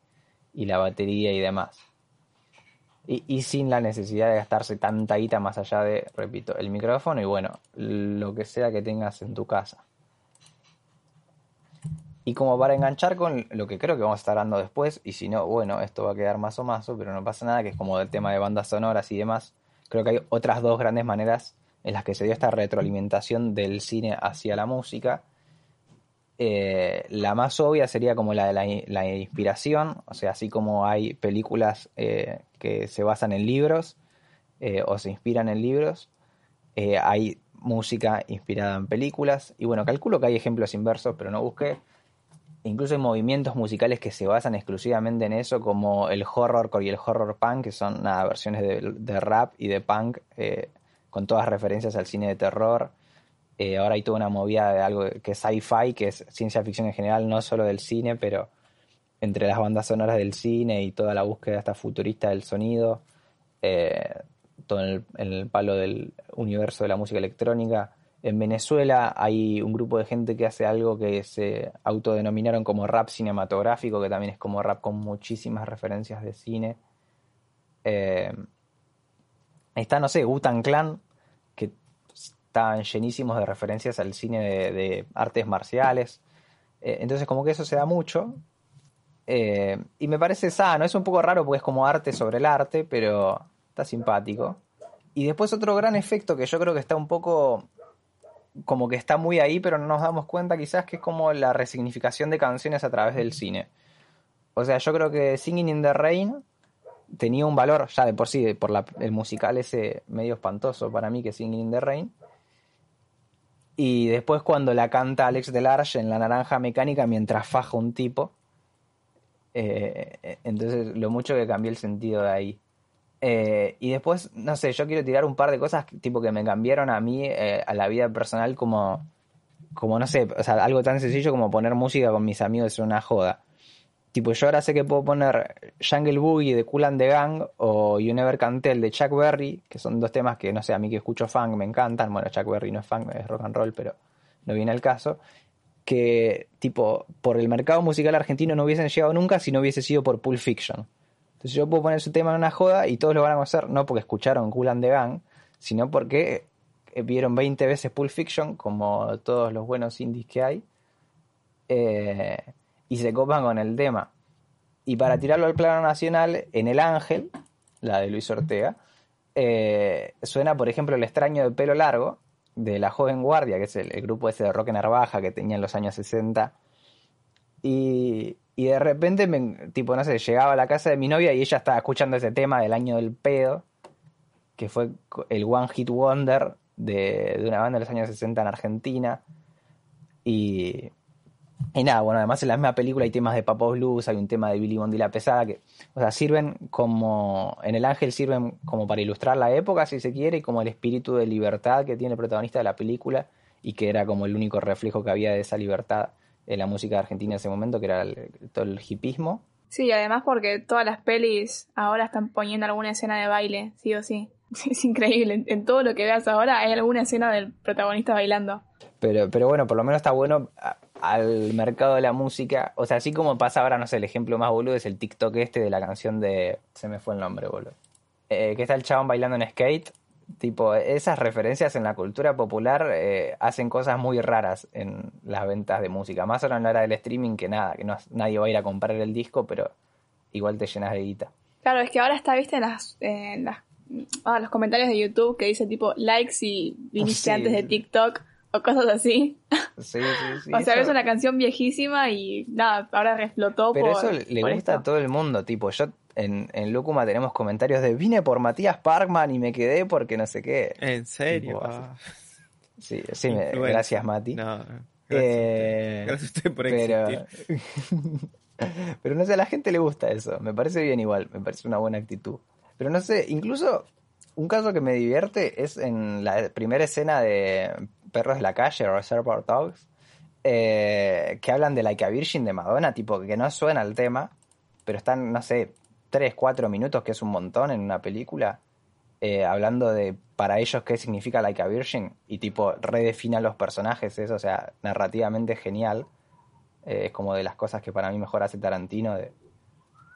y la batería y demás. Y, sin la necesidad de gastarse tanta guita más allá de, repito, el micrófono y bueno, lo que sea que tengas en tu casa. Y como para enganchar con lo que creo que vamos a estar dando después, y si no, bueno, esto va a quedar más o más, pero no pasa nada, que es como del tema de bandas sonoras y demás. Creo que hay otras dos grandes maneras en las que se dio esta retroalimentación del cine hacia la música. Eh, la más obvia sería como la de la, inspiración, o sea, así como hay películas eh, que se basan en libros eh, o se inspiran en libros, hay música inspirada en películas. Y bueno, calculo que hay ejemplos inversos, pero no busqué. incluso hay movimientos musicales que se basan exclusivamente en eso, como el horrorcore y el horror punk, que son versiones de, rap y de punk, con todas referencias al cine de terror. Eh, ahora hay toda una movida de algo que es sci-fi, que es ciencia ficción en general, no solo del cine, pero entre las bandas sonoras del cine y toda la búsqueda hasta futurista del sonido, eh, todo en el, palo del universo de la música electrónica. En Venezuela hay un grupo de gente que hace algo que se autodenominaron como rap cinematográfico, que también es como rap con muchísimas referencias de cine. Eh, está, no sé, Gutan Clan, están llenísimos de referencias al cine de, artes marciales. Eh, entonces, como que eso se da mucho. Eh, y me parece sano, es un poco raro porque es como arte sobre el arte, pero está simpático. Y después otro gran efecto que yo creo que está un poco como que está muy ahí, pero no nos damos cuenta quizás que es como la resignificación de canciones a través del cine. O sea, yo creo que Singing in the Rain tenía un valor ya de por sí, por la, el musical ese medio espantoso para mí que Singing in the Rain. Y después cuando la canta Alex Delarge en La Naranja Mecánica mientras faja un tipo. Eh, entonces lo mucho que cambió el sentido de ahí. Eh, y después, no sé, yo quiero tirar un par de cosas tipo que me cambiaron a mí, eh, a la vida personal, como, como, no sé, o sea, algo tan sencillo como poner música con mis amigos es una joda. Tipo, yo ahora sé que puedo poner Jungle Boogie de Cool and the Gang o You Never Can Tell de Chuck Berry, que son dos temas que, no sé, a mí que escucho funk me encantan. Bueno, Chuck Berry no es funk, es rock and roll, pero no viene al caso. Que, tipo, por el mercado musical argentino no hubiesen llegado nunca si no hubiese sido por Pulp Fiction. Entonces yo puedo poner su tema en una joda y todos lo van a conocer, no porque escucharon Cool and the Gang, sino porque vieron 20 veces Pulp Fiction, como todos los buenos indies que hay, eh, y se copan con el tema. Y para tirarlo al plano nacional, en El Ángel, la de Luis Ortega, eh, suena, por ejemplo, El extraño de pelo largo, de La Joven Guardia, que es el, el grupo ese de rock Narvaja que tenía en los años 60. Y, y de repente, me, tipo, no sé, llegaba a la casa de mi novia y ella estaba escuchando ese tema del año del pedo, que fue el One Hit Wonder de, de una banda de los años 60 en Argentina. Y, y nada, bueno, además en la misma película hay temas de Papo Blues, hay un tema de Billy Bondi la Pesada, que, o sea, sirven como, en El Ángel sirven como para ilustrar la época, si se quiere, y como el espíritu de libertad que tiene el protagonista de la película, y que era como el único reflejo que había de esa libertad en la música argentina en ese momento, que era el, todo el hipismo. Sí, además porque todas las pelis ahora están poniendo alguna escena de baile, sí o sí. Es increíble, en todo lo que veas ahora hay alguna escena del protagonista bailando. Pero, pero bueno, por lo menos está bueno a, al mercado de la música. O sea, así como pasa ahora, no sé, el ejemplo más boludo es el TikTok este de la canción de... Se me fue el nombre, boludo. Eh, que está el chabón bailando en skate. Tipo, esas referencias en la cultura popular eh, hacen cosas muy raras en las ventas de música. Más ahora en la era del streaming que nada, que no, nadie va a ir a comprar el disco, pero igual te llenas de guita. Claro, es que ahora está, viste, en las, en las ah, los comentarios de YouTube que dice tipo likes si viniste Sí. antes de TikTok o cosas así. Sí, sí, sí. o sea, eso- ves una canción viejísima y nada, ahora reflotó Pero por. eso le por gusta esto. a todo el mundo, tipo, yo en, en Lúcuma tenemos comentarios de vine por Matías Parkman y me quedé porque no sé qué. ¿En serio? Tipo, Ah, Sí, sí, me- gracias Mati. No, gracias, Eh, gracias a usted por pero, existir. pero no sé, a la gente le gusta eso. Me parece bien igual, me parece una buena actitud. Pero no sé, incluso un caso que me divierte es en la primera escena de Perros de la Calle, Reservoir Dogs, eh, que hablan de Like a Virgin de Madonna, tipo que no suena el tema, pero están, no sé, 3, 4 minutos, que es un montón en una película, eh, hablando de para ellos qué significa Like a Virgin y tipo redefina los personajes, eso, o sea, narrativamente genial. Eh, es como de las cosas que para mí mejor hace Tarantino, de,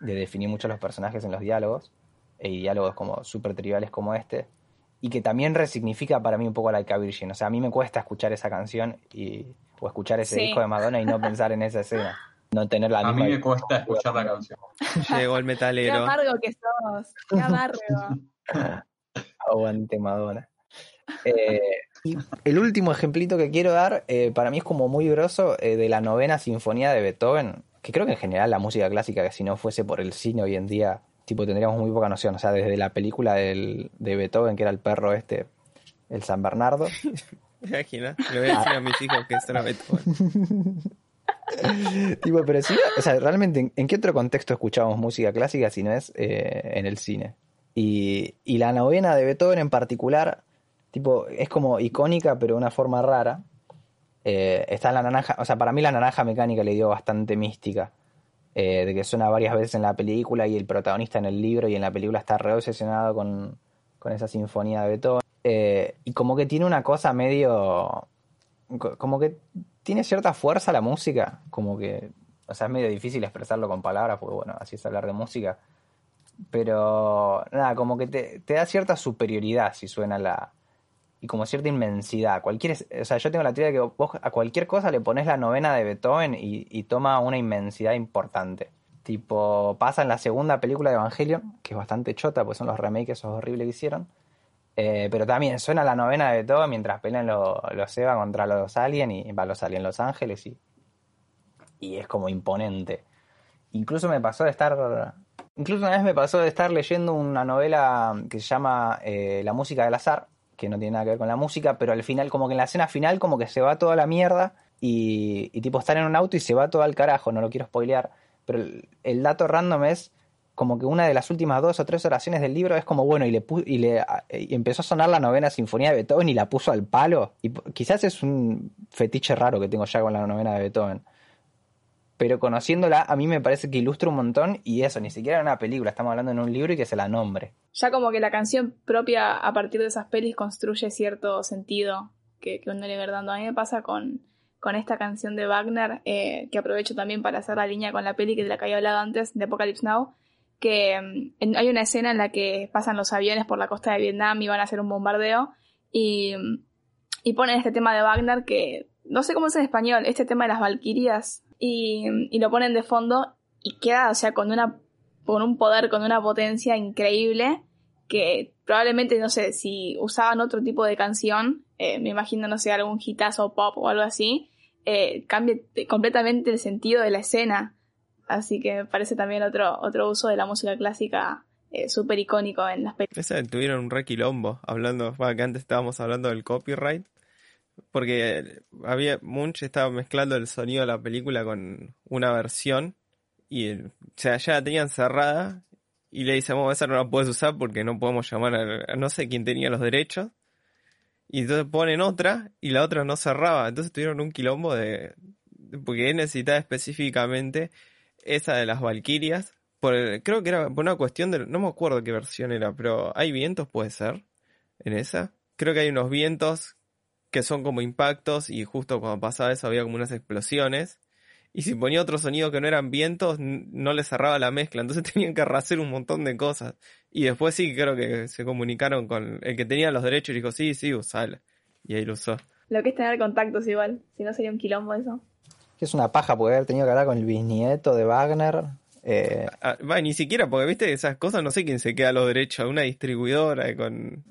de definir mucho los personajes en los diálogos, e y diálogos como súper triviales como este, y que también resignifica para mí un poco Like a Virgin. O sea, a mí me cuesta escuchar esa canción y, o escuchar ese Sí. disco de Madonna y no pensar en esa escena. No tener la A misma mí me cuesta escuchar la canción. Llegó el Qué metalero. amargo que sos, qué amargo. Aguante Madonna. Eh, y el último ejemplito que quiero dar, eh, para mí es como muy grosso, eh, de la novena sinfonía de Beethoven, que creo que en general la música clásica, que si no fuese por el cine hoy en día, tipo tendríamos muy poca noción. O sea, desde la película del- de Beethoven, que era el perro este, el San Bernardo, Imagina, le voy a decir a mis hijos que es una Beethoven. tipo, pero si, o sea, realmente, ¿en, qué otro contexto escuchamos música clásica si no es eh, en el cine? Y, y la novena de Beethoven en particular, tipo, es como icónica, pero de una forma rara. Eh, está en la naranja, o sea, para mí la naranja mecánica le dio bastante mística. Eh, de que suena varias veces en la película y el protagonista en el libro y en la película está re obsesionado con, con esa sinfonía de Beethoven. Eh, y como que tiene una cosa medio. co- Como que tiene cierta fuerza la música. Como que. O sea, es medio difícil expresarlo con palabras, porque bueno, así es hablar de música. Pero nada, como que te da cierta superioridad si suena la. Y como cierta inmensidad. Cualquier, o sea, yo tengo la teoría de que vos a cualquier cosa le pones la novena de Beethoven y, toma una inmensidad importante. Tipo, pasa en la segunda película de Evangelion, que es bastante chota, pues son los remakes esos horribles que hicieron. Eh, pero también suena la novena de Beethoven mientras pelean los, los Eva contra los Alien y va los Alien Los Ángeles y, y es como imponente. Incluso me pasó de estar. Incluso una vez me pasó de estar leyendo una novela que se llama eh, La música del azar, que no tiene nada que ver con la música, pero al final, como que en la escena final, como que se va toda la mierda y, tipo están en un auto y se va todo al carajo, no lo quiero spoilear. Pero el, dato random es como que una de las últimas dos o tres oraciones del libro es como bueno y le y le empezó a sonar la novena sinfonía de Beethoven y la puso al palo y quizás es un fetiche raro que tengo ya con la novena de Beethoven pero conociéndola a mí me parece que ilustra un montón y eso ni siquiera en una película estamos hablando en un libro y que se la nombre Ya como que la canción propia a partir de esas pelis construye cierto sentido que, uno le va dando. A mí me pasa con, con esta canción de Wagner, eh, que aprovecho también para hacer la línea con la peli que de la que había hablado antes, de Apocalypse Now, que mm, hay una escena en la que pasan los aviones por la costa de Vietnam y van a hacer un bombardeo y, mm, y ponen este tema de Wagner que no sé cómo es en español, este tema de las Valquirias y, lo ponen de fondo y queda, o sea, con una con un poder, con una potencia increíble que probablemente, no sé, si usaban otro tipo de canción, eh, me imagino, no sé, algún hitazo pop o algo así, eh, cambie t- completamente el sentido de la escena. Así que me parece también otro, otro uso de la música clásica eh, súper icónico en las películas. Tuvieron un re quilombo, hablando, que antes estábamos hablando del copyright, porque había, Munch estaba mezclando el sonido de la película con una versión, y o sea, ya la tenían cerrada, y le dice, bueno, esa no la puedes usar porque no podemos llamar a, no sé quién tenía los derechos, y entonces ponen otra, y la otra no cerraba, entonces tuvieron un quilombo de, de- porque él necesitaba específicamente esa de las Valquirias, por el- creo que era por una cuestión de, no me acuerdo qué versión era, pero hay vientos, puede ser, en esa. Creo que hay unos vientos que son como impactos y justo cuando pasaba eso había como unas explosiones. Y si ponía otro sonido que no eran vientos, no le cerraba la mezcla, entonces tenían que rehacer un montón de cosas. Y después sí, creo que se comunicaron con el que tenía los derechos y dijo, sí, sí, usala. Y ahí lo usó. Lo que es tener contactos igual, si no sería un quilombo eso. que es una paja poder haber tenido que hablar con el bisnieto de Wagner eh, Ah, va, ni siquiera, porque viste esas cosas, no sé quién se queda los derechos, una distribuidora con...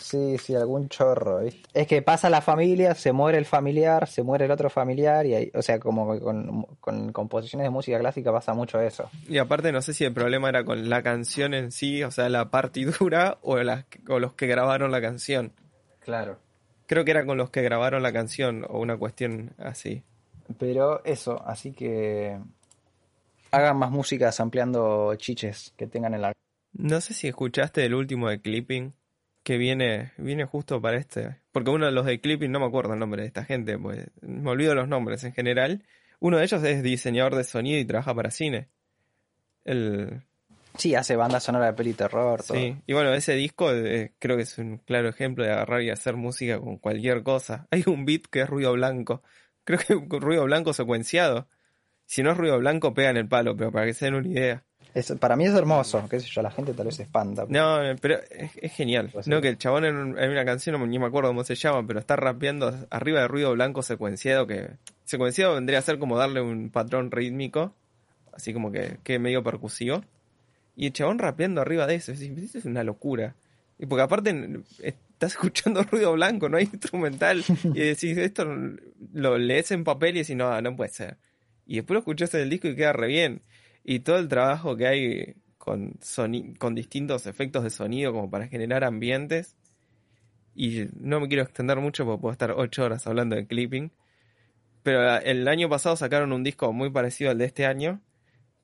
Sí, sí, algún chorro, ¿viste? Es que pasa la familia, se muere el familiar, se muere el otro familiar, y ahí, o sea, como con, con composiciones de música clásica pasa mucho eso. Y aparte no sé si el problema era con la canción en sí, o sea, la partitura o, las, o los que grabaron la canción. Claro. Creo que era con los que grabaron la canción o una cuestión así. Pero eso, así que hagan más músicas ampliando chiches que tengan en la... No sé si escuchaste el último de Clipping, que viene, viene justo para este. Porque uno de los de Clipping, no me acuerdo el nombre de esta gente, pues me olvido los nombres en general. Uno de ellos es diseñador de sonido y trabaja para cine. El, Sí, hace banda sonora de peli terror, todo. Sí, y bueno, ese disco eh, creo que es un claro ejemplo de agarrar y hacer música con cualquier cosa. Hay un beat que es ruido blanco. Creo que ruido blanco secuenciado. Si no es ruido blanco, pega en el palo, pero para que se den una idea. Es- para mí es hermoso, qué sé yo, la gente tal vez se espanta. No, pero es, es genial. Pues No, sí. que el chabón en, un- en una canción, no, ni me acuerdo cómo se llama, pero está rapeando arriba de ruido blanco secuenciado, que secuenciado vendría a ser como darle un patrón rítmico, así como que, que medio percusivo. Y el chabón rapeando arriba de eso, es, es una locura. Y porque aparte estás escuchando ruido blanco, no hay instrumental, y decís, esto lo lees en papel y decís, no, no puede ser. Y después lo escuchás en el disco y queda re bien. Y todo el trabajo que hay con, soni- con distintos efectos de sonido como para generar ambientes. Y no me quiero extender mucho porque puedo estar ocho horas hablando de clipping. Pero el año pasado sacaron un disco muy parecido al de este año,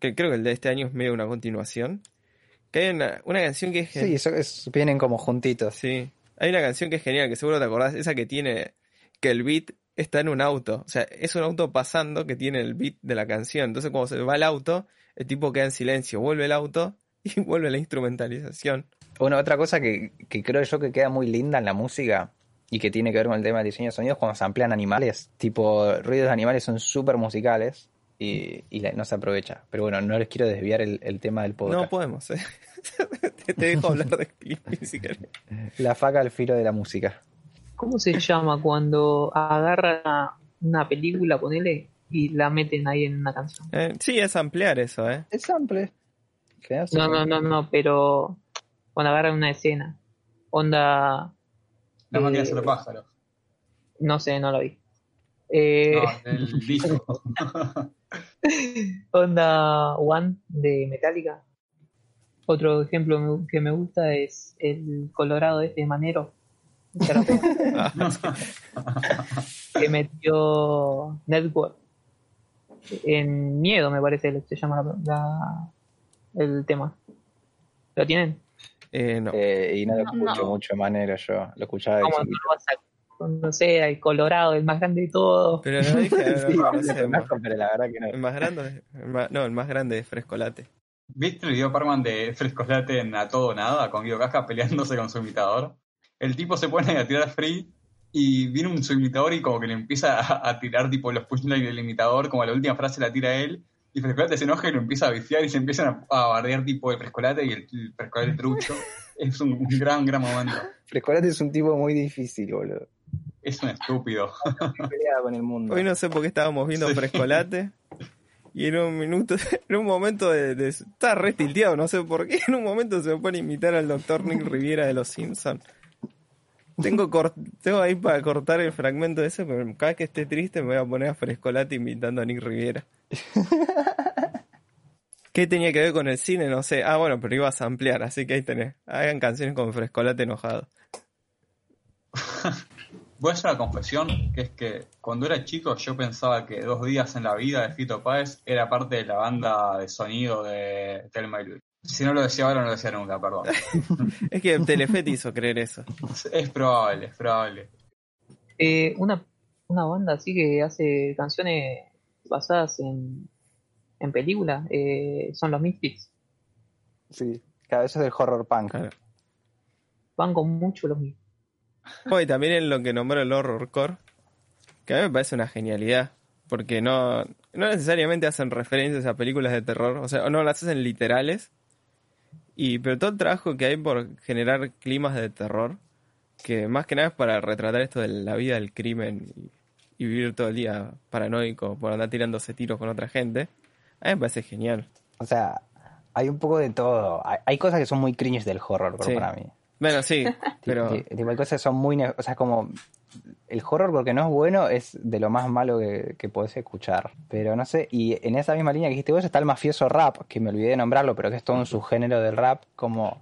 que creo que el de este año es medio una continuación. Que hay una, una canción que es... Sí, eso es- vienen como juntitos. Sí. Hay una canción que es genial, que seguro te acordás, esa que tiene que el beat está en un auto. O sea, es un auto pasando que tiene el beat de la canción. Entonces cuando se va el auto, el tipo queda en silencio, vuelve el auto y vuelve la instrumentalización. Bueno, otra cosa que, que creo yo que queda muy linda en la música y que tiene que ver con el tema del diseño de sonidos cuando se amplían animales. Tipo, ruidos de animales son súper musicales y, y la- no se aprovecha. Pero bueno, no les quiero desviar el, el tema del podcast. No podemos, ¿eh? te, te dejo hablar de Clippy si querés. La faca al filo de la música. ¿Cómo se llama cuando agarran una película, ponele, y la meten ahí en una canción? Eh, sí, es ampliar eso, ¿eh? Es. Quedarse No, no, no, no, pero cuando agarran una escena. Onda, La máquina de Eh, pájaros. no sé, no lo vi. Eh, No, del disco. Onda One de Metallica. Otro ejemplo que me gusta es el Colorado este Manero. que metió Network. En Miedo, me parece que se llama la- la- el tema. ¿Lo tienen? eh, no. Eh, y no lo No, escucho no. mucho manera yo. Lo escuchaba de ¿Cómo no chiquito. lo vas a conocer? El Colorado, el más grande de todos. Pero no dije, no, Sí, no, no sé, más- pero la verdad que no. el más grande, el más- no, el más grande es Frescolate. ¿Viste el video Parman de Frescolate en A Todo Nada con Guido Casca peleándose con su imitador? El tipo se pone a tirar free y viene un su imitador y como que le empieza a, a tirar tipo los punchlines del imitador, como la última frase la tira él, y Frescolate se enoja y lo empieza a bifiar y se empiezan a, a bardear tipo el Frescolate y el, el Frescolate trucho. es un, un gran, gran momento. Frescolate es un tipo muy difícil, boludo. Es un estúpido. Con el mundo. Hoy no sé por qué estábamos viendo Sí. Frescolate. Y en un minuto, en un momento de, de- Estaba re tilteado, no sé por qué. En un momento se me pone a imitar al doctor Nick Riviera de Los Simpsons. Tengo, cor- tengo ahí para cortar el fragmento ese, pero cada vez que esté triste me voy a poner a Frescolate imitando a Nick Riviera. ¿Qué tenía que ver con el cine? No sé. Ah, bueno, pero ibas a ampliar, así que ahí tenés. Hagan canciones con Frescolate enojado. Voy a hacer una confesión, que es que cuando era chico yo pensaba que Dos Días en la Vida de Fito Páez era parte de la banda de sonido de Telma y Luis. Si no lo decía ahora, no lo decía nunca, perdón. Es que Telefe te hizo creer eso. Es probable, es probable. Eh, una, una banda así que hace canciones basadas en, en películas eh, son los Misfits. Sí. Cada vez es del horror punk. Claro. Van con mucho los Misfits. Oh, y también en lo que nombró el horrorcore, que a mí me parece una genialidad, porque no, no necesariamente hacen referencias a películas de terror, o sea, no las hacen literales, y pero todo el trabajo que hay por generar climas de terror, que más que nada es para retratar esto de la vida del crimen y, y vivir todo el día paranoico por andar tirándose tiros con otra gente, a mí me parece genial. O sea, hay un poco de todo. Hay, hay cosas que son muy cringe del horror Sí. para mí. Bueno, sí, pero... Hay cosas que son muy... O sea, como... El horror porque no es bueno es de lo más malo que, que podés escuchar. Pero no sé, y en esa misma línea que dijiste vos está el mafioso rap, que me olvidé de nombrarlo, pero que es todo un subgénero del rap como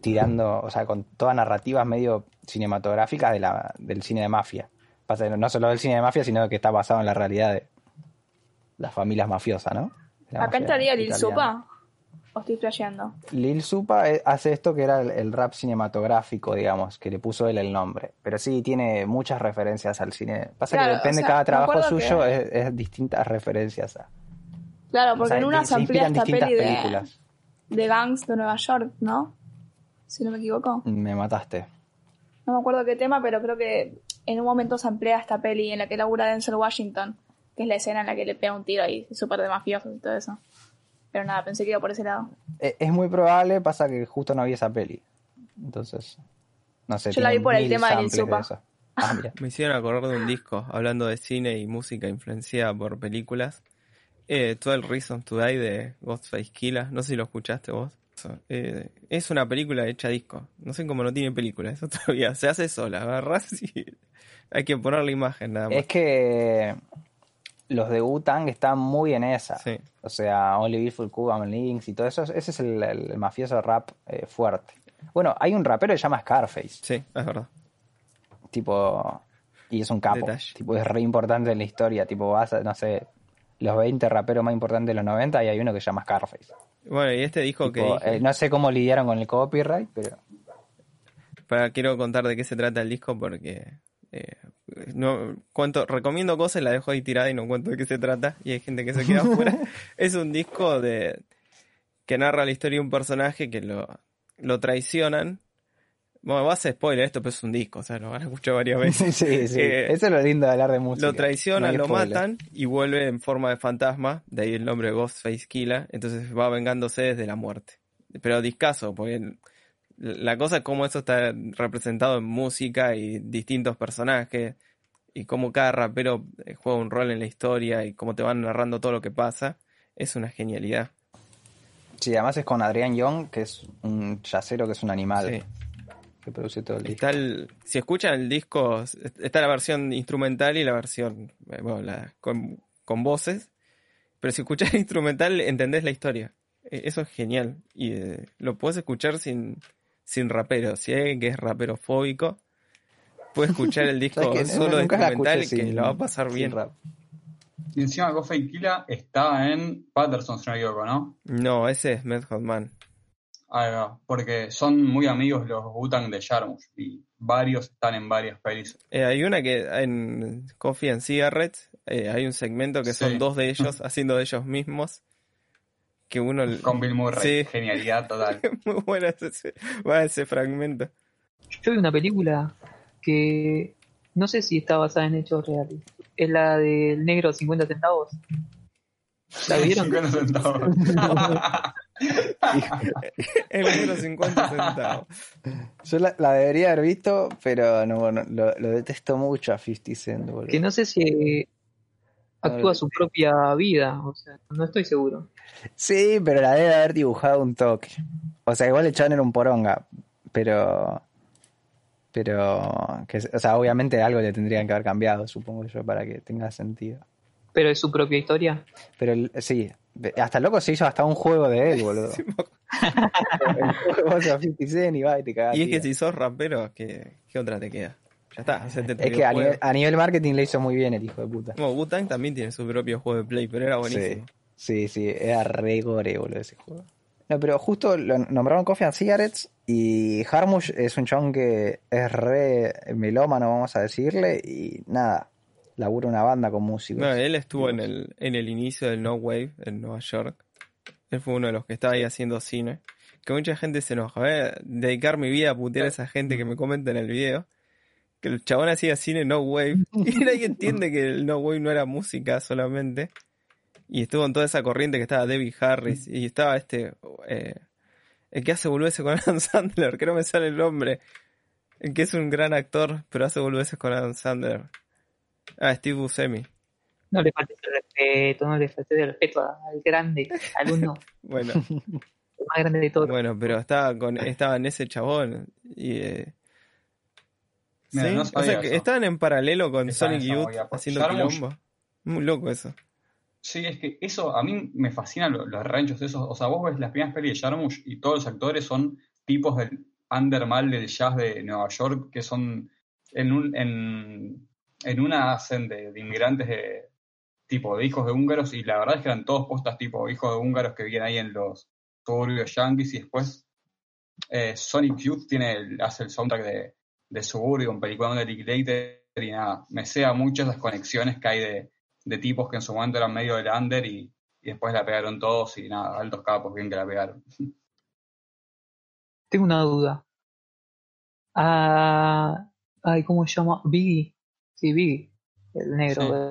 tirando, o sea, con todas narrativas medio cinematográficas de la, del cine de mafia. Pasa no- solo del cine de mafia, sino que está basado en la realidad de las familias mafiosas, ¿no? La Acá entraría Lil italiana. Supa. ¿O estoy flasheando? Lil Supa eh, hace esto que era el, el rap cinematográfico, digamos, que le puso él el nombre. Pero sí, tiene muchas referencias al cine. Pasa Claro, que depende o sea, cada trabajo suyo, que- es, es distintas referencias a. Claro, o porque sea, en una se inspiran esta peli de, películas. de Gangs de Nueva York, ¿no? Si no me equivoco. Me mataste. No me acuerdo qué tema, pero creo que en un momento se amplía esta peli en la que labura Denzel Washington, que es la escena en la que le pega un tiro ahí, súper de mafiosos y todo eso. Pero nada, pensé que iba por ese lado. Eh, Es muy probable, pasa que justo no vi esa peli. Entonces, no sé. Yo la vi por el tema de samples Supa. eso. Ah, mira. Me hicieron acordar de un disco hablando de cine y música influenciada por películas. Eh, 12 Reasons to Die de Ghostface Killah. No sé si lo escuchaste vos. Eh, es una película hecha disco. No sé cómo no tiene película. Eso todavía se hace sola. Agarrás y hay que poner la imagen nada más. Es que los de Wu-Tang están muy en esa. Sí. O sea, Only Beautiful Cuban Links y todo eso. Ese es el, el mafioso rap eh, fuerte. Bueno, hay un rapero que se llama Scarface. Sí, es verdad. Tipo, Y es un capo. Detalle. Tipo, es re importante en la historia. Tipo, vas a, no sé, los 20 raperos más importantes de los 90 y hay uno que se llama Scarface. Bueno, y este disco que Tipo, eh, no sé cómo lidiaron con el copyright, pero para, quiero contar de qué se trata el disco porque eh, no cuento, recomiendo cosas la dejo ahí tirada y no cuento de qué se trata y hay gente que se queda afuera. es un disco de que narra la historia de un personaje que lo, lo traicionan. Bueno, va a ser spoiler esto, pero es un disco, o sea, lo van a escuchar varias veces. sí, sí. Eh, Eso es lo lindo de hablar de música. Lo traicionan, No lo matan y vuelve en forma de fantasma, de ahí el nombre Ghostface Killa, entonces va vengándose desde la muerte. Pero discaso, porque la cosa es cómo eso está representado en música y distintos personajes y cómo cada rapero eh, juega un rol en la historia y cómo te van narrando todo lo que pasa, es una genialidad. Sí, además es con Adrián Young, que es un yacero que es un animal Sí. que produce todo el disco. Está el- si escuchan el disco, está la versión instrumental y la versión eh, bueno, la- con, con voces. Pero si escuchas el instrumental, entendés la historia. Eh, Eso es genial. Y eh, lo puedes escuchar sin, sin rapero. Si hay alguien que es rapero fóbico, puede escuchar el disco solo de instrumental escuché que sin- lo va a pasar bien. rap. Y encima Ghostface Killa está en Patterson, si no me equivoco, ¿no? No, ese es Method Man. Ahí va, porque son muy amigos los Wu-Tang de Jarmusch y varios están en varias pelis. Eh, hay una que en Coffee and Cigarettes eh, hay un segmento que Sí. son dos de ellos haciendo de ellos mismos. Que uno. Con Bill Murray, Sí. genialidad total. Muy bueno ese, va ese fragmento. Yo vi una película que no sé si está basada en hechos reales. Es la del negro 50 centavos. ¿La vieron? 50 centavos. El negro 50 centavos. Yo la, la debería haber visto, pero no, no, lo, lo detesto mucho a 50 Cent, boludo. Que no sé si actúa su propia vida. O sea, no estoy seguro. Sí, pero la debe haber dibujado un toque. O sea, igual el chabón era un poronga, pero... Pero, que, o sea, obviamente algo le tendrían que haber cambiado, supongo yo, para que tenga sentido. Pero es su propia historia. Pero sí, hasta loco se hizo hasta un juego de él, boludo. el juego vos sos 50 Cent y va y te cagás. Y es que si sos rapero, ¿qué, qué otra te queda? Ya está, tu Es que a nivel, a nivel marketing le hizo muy bien el hijo de puta. Bueno, Wu-Tang también tiene su propio juego de play, pero era buenísimo. Sí, sí, sí, era re gore, boludo, ese juego. No, pero justo lo nombraron Coffee and Cigarettes y Harmush es un chabón que es re melómano, vamos a decirle, y nada, labura una banda con músicos. No, él estuvo en el, en el inicio del No Wave en Nueva York. Él fue uno de los que estaba ahí haciendo cine. Que mucha gente se enoja. A dedicar mi vida a putear a esa gente que me comenta en el video. Que el chabón hacía cine No Wave. Y nadie entiende que el No Wave no era música solamente. Y estuvo en toda esa corriente que estaba Debbie Harris. Y estaba este. eh, el que hace boludeces con Adam Sandler. Que no me sale el nombre. El que es un gran actor, pero hace boludeces con Adam Sandler. Ah, Steve Buscemi. No le faltes el respeto, no le faltes el respeto al grande, al uno, Bueno, el más grande de todos. bueno, pero estaba con, estaba en ese chabón y eh, Mira, sí, no o sea que estaban en paralelo con Sonic Youth haciendo quilombo. Muy loco eso. Sí, es que eso a mí me fascinan lo- los ranchos esos. O sea, vos ves las primeras pelis de Jarmusch y todos los actores son tipos del undermal del jazz de Nueva York que son en un en, en una hacen de, de inmigrantes de tipo de hijos de húngaros y la verdad es que eran todos postas tipo hijos de húngaros que vivían ahí en los suburbios yankees y después eh, Sonic Youth tiene el- hace el soundtrack de, de Suburbio, un peliculón de Later y nada, me sea muchas las conexiones que hay de, de tipos que en su momento eran medio del under y, y después la pegaron todos y nada, altos capos, bien que la pegaron. Tengo una duda. Ah, ay, ¿cómo se llama? Biggie. Sí, Biggie, el negro.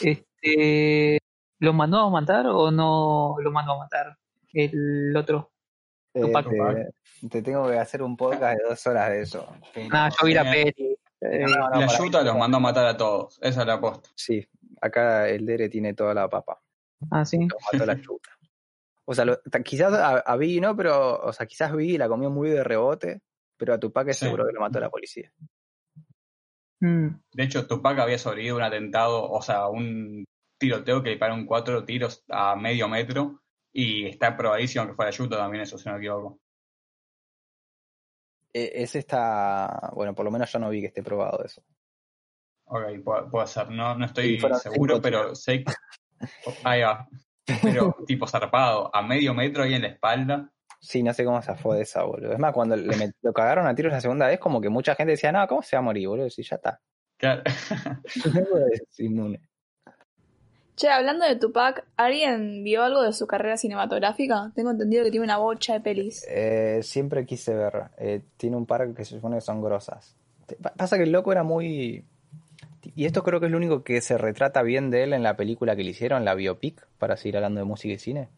Este, ¿Lo mandó a matar o no lo mandó a matar? El otro. Eh, Tupac. te, te tengo que hacer un podcast de dos horas de eso. Ah, yo vi la Eh, peli. Eh, no, no, la Yuta los mandó a matar a todos, esa es la aposta. Sí, acá el Dere tiene toda la papa. ah, sí. Lo mató la chuta. O sea, lo- quizás a, a Biggie no, pero, o sea, quizás Biggie la comió muy de rebote, pero a Tupac es Sí. seguro que lo mató la policía. Mm, De hecho, Tupac había sobrevivido a un atentado, o sea, un tiroteo que le pararon cuatro tiros a medio metro y está probadísimo que fue la Yuta también, eso si no me equivoco. E- ese está, bueno, por lo menos yo no vi que esté probado eso. Ok, puede, puede ser. No, no estoy Y seguro, pero sé que... Ahí va. Pero tipo zarpado, a medio metro ahí en la espalda. Sí, no sé cómo se fue de esa, boludo. Es más, cuando le met- lo cagaron a tiros la segunda vez, como que mucha gente decía, no, ¿cómo se va a morir, boludo? Si ya está. Claro. es inmune. Che, hablando de Tupac, ¿alguien vio algo de su carrera cinematográfica? Tengo entendido que tiene una bocha de pelis. Eh, siempre quise ver. eh, tiene un par que se supone que son grosas. Pasa que el loco era muy. Y esto creo que es lo único que se retrata bien de él en la película que le hicieron, la biopic, para seguir hablando de música y cine.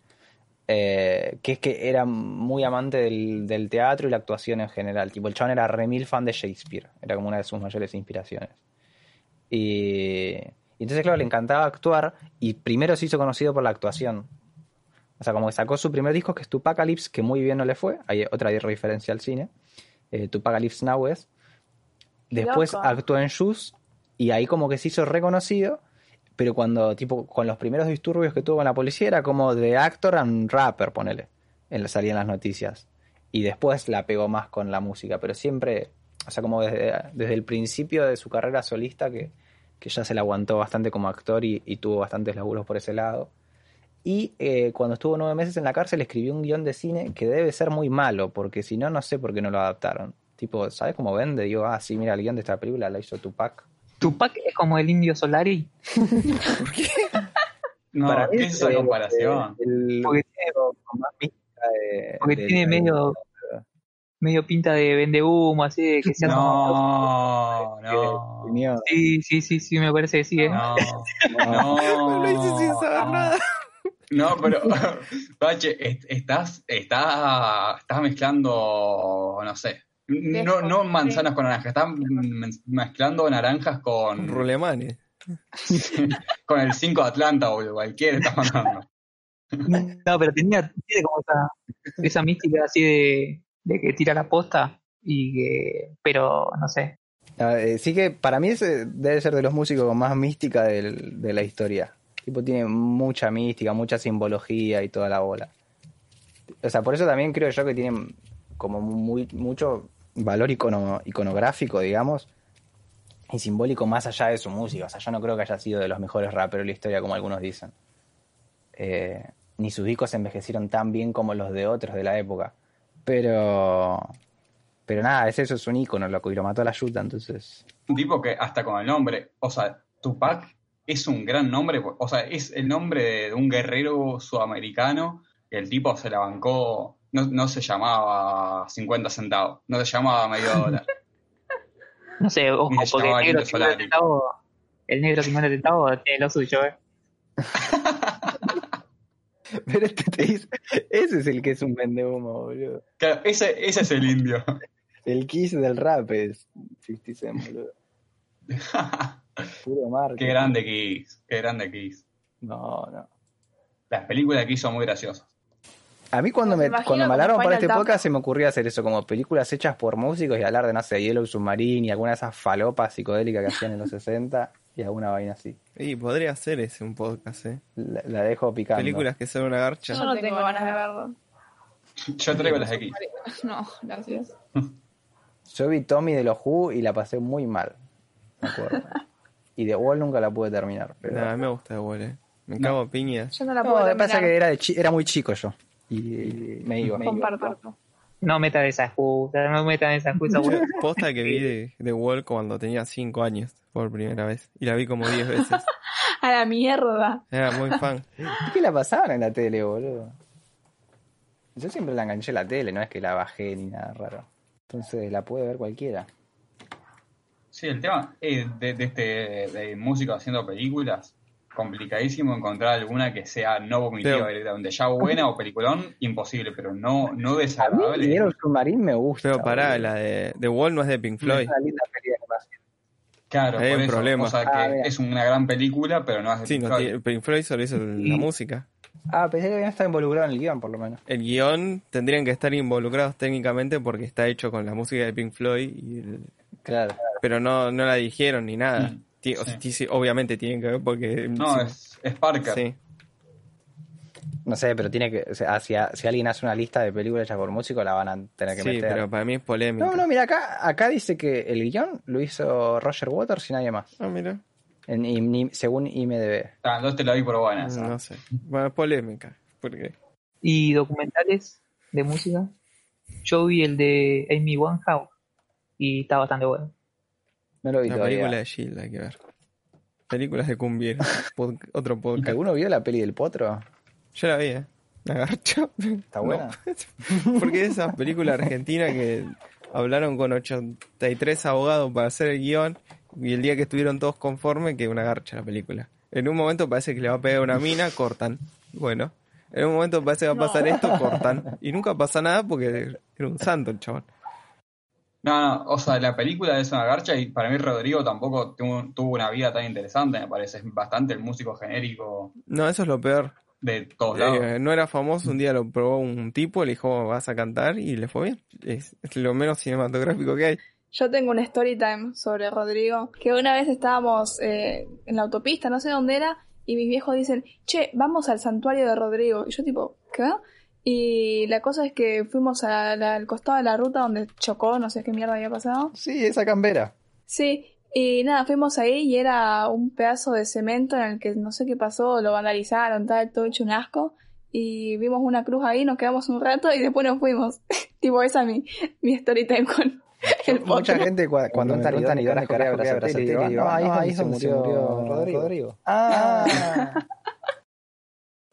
Eh, que es que era muy amante del, del teatro y la actuación en general. Tipo, el chabón era remil fan de Shakespeare. Era como una de sus mayores inspiraciones. Y, y entonces, claro, le encantaba actuar y primero se hizo conocido por la actuación. O sea, como que sacó su primer disco, que es Tupacalypse, que muy bien no le fue. Hay otra referencia al cine. Eh, Tupacalypse Now es. Después loco. actuó en Shoes y ahí como que se hizo reconocido. Pero cuando, tipo, con los primeros disturbios que tuvo con la policía, era como de actor and rapper, ponele. En, salía en las noticias. Y después la pegó más con la música. Pero siempre, o sea, como desde, desde el principio de su carrera solista, que, que ya se la aguantó bastante como actor y, y tuvo bastantes laburos por ese lado. Y eh, cuando estuvo nueve meses en la cárcel escribió un guion de cine que debe ser muy malo, porque si no, no sé por qué no lo adaptaron. Tipo, ¿sabes cómo vende? Digo, ah, sí, mira, el guion de esta película la hizo Tupac. Tupac es como el indio Solari, No, Para ¿qué es esa comparación? el- porque tiene, con más mística de- porque de- tiene medio, medio pinta de vende humo, así de que se hace No, no. Sí, sí, sí, sí, me parece que sí, ¿eh? No, No. no. Lo hice sin saber nada. No, pero, Pache, est- estás, estás, estás mezclando, no sé, no, no manzanas con naranjas, estás mez- mezclando naranjas con, Rulemanes. con el 5 de Atlanta o cualquiera estás mandando. No, pero tenía, tiene como esa, esa mística así de, de que tira la posta y que, pero no sé. Ah, eh, sí que para mí ese debe ser de los músicos más mística de la historia. Tipo, tiene mucha mística, mucha simbología y toda la bola. O sea, por eso también creo yo que tiene como muy, mucho valor icono- iconográfico, digamos, y simbólico más allá de su música. O sea, yo no creo que haya sido de los mejores raperos de la historia, como algunos dicen. Eh, ni sus discos envejecieron tan bien como los de otros de la época. Pero. Pero nada, es eso, es un ícono, loco, y lo mató a la yuta, entonces. Un tipo que hasta con el nombre, o sea, Tupac es un gran nombre, o sea, es el nombre de un guerrero sudamericano que el tipo se la bancó, no, no se llamaba 50 centavos, no se llamaba medio dólar. No sé, ojo, se porque el negro Indio 50 Solari. centavos, el negro 50 centavos tiene lo suyo, ¿eh? Pero este te dice, ese es el que es un vendehumo, boludo. Claro, ese, ese es el indio. El kiss del rap es 50 Cent, boludo. Puro marketing. qué grande Kiss, qué grande Kiss. No, no. Las películas de Kiss son muy graciosas. A mí cuando Me me, cuando me hablaron para este podcast se me ocurría hacer eso, como películas hechas por músicos y hablar de, no sé, Yellow Submarine y alguna de esas falopas psicodélicas que hacían en los 60 y alguna vaina así. Y podría ser ese un podcast, ¿eh? La, la dejo picando. Películas que son una garcha. Yo no tengo ganas de verlo. Yo traigo las de Kiss. No, gracias. Yo vi Tommy de los Who y la pasé muy mal. Me acuerdo. y The Wall nunca la pude terminar. Pero... Nada, me gusta de Wall, ¿eh? Me cago a piñas. Yo no la No, puedo me pasa terminar. que era, de chi- era muy chico yo. Y me iba. me iba. Comparto. No metan esa excusa, no metan esa excusa, Yo, posta que vi de, de Wall cuando tenía 5 años por primera vez. Y la vi como 10 veces. A la mierda. Era muy fan. ¿Por qué la pasaban en la tele, boludo? Yo siempre la enganché en la tele, no es que la bajé ni nada raro. Entonces la puede ver cualquiera. Sí, el tema eh, de, de este de músicos haciendo películas, complicadísimo encontrar alguna que sea no vomitiva Pero- directamente. Ya buena o peliculón, imposible, pero no, no A mí desagradable. Submarine me gusta. Pero pará, boludo. la de, de Wall no es de Pink Es Floyd. una linda peli de animación. Claro, Hay por un eso. problema. O sea, que Ah, mira. es una gran película, pero no es de Sí, Pink no Floyd. Pink Floyd solo hizo la música. Ah, pensé que habían estado involucrados en el guion, por lo menos. El guion tendrían que estar involucrados técnicamente porque está hecho con la música de Pink Floyd, y el- Claro. pero no, no la dijeron ni nada. Mm, Ti- o sea, sí. sí, sí, obviamente tienen que ver porque... No, sí, es, es Parker. sí. No sé, pero tiene que. O sea, si, a- si alguien hace una lista de películas hechas por músicos, la van a tener que Sí, meter. pero para mí es polémico. No, no, mira, acá, acá dice que el guion lo hizo Roger Waters y nadie más. Ah, mira. En, según IMDB. Ah, entonces te la vi por buena. No sé. Bueno, es polémica. Porque ¿Y documentales de música? Yo vi el de Amy Winehouse y está bastante bueno. No lo vi la todavía. película de Shield hay que ver. Películas de Cumbiero. Pod- otro podcast. ¿Alguno vio la peli del potro? Yo la vi, ¿eh? La garcha. ¿Está buena? Porque es esa película argentina que hablaron con 83 abogados para hacer el guion y el día que estuvieron todos conformes que una garcha la película. En un momento parece que le va a pegar una mina, cortan. Bueno, en un momento parece que va a pasar esto, cortan. Y nunca pasa nada porque era un santo el chabón. No, no, o sea, la película es una garcha y para mí Rodrigo tampoco tuvo, tuvo una vida tan interesante, me parece. Es bastante el músico genérico No, eso es lo peor. de todos lados. Eh, no era famoso, un día lo probó un tipo, le dijo vas a cantar y le fue bien. Es, es lo menos cinematográfico que hay. Yo tengo un story time sobre Rodrigo, que una vez estábamos eh, en la autopista, no sé dónde era, y mis viejos dicen, che, vamos al santuario de Rodrigo. Y yo tipo, ¿qué? Y la cosa es que fuimos a la- al costado de la ruta donde chocó, no sé qué mierda había pasado. Sí, esa cambera. Sí, y nada, fuimos ahí y era un pedazo de cemento en el que no sé qué pasó, lo vandalizaron, tal, todo hecho un asco. Y vimos una cruz ahí, nos quedamos un rato y después nos fuimos. tipo, esa es mi, mi story time con el Mucha gente cua- cuando me preguntan y dónde carajo que abrazaste, digo, no, ahí es donde se murió Rodrigo. Ah,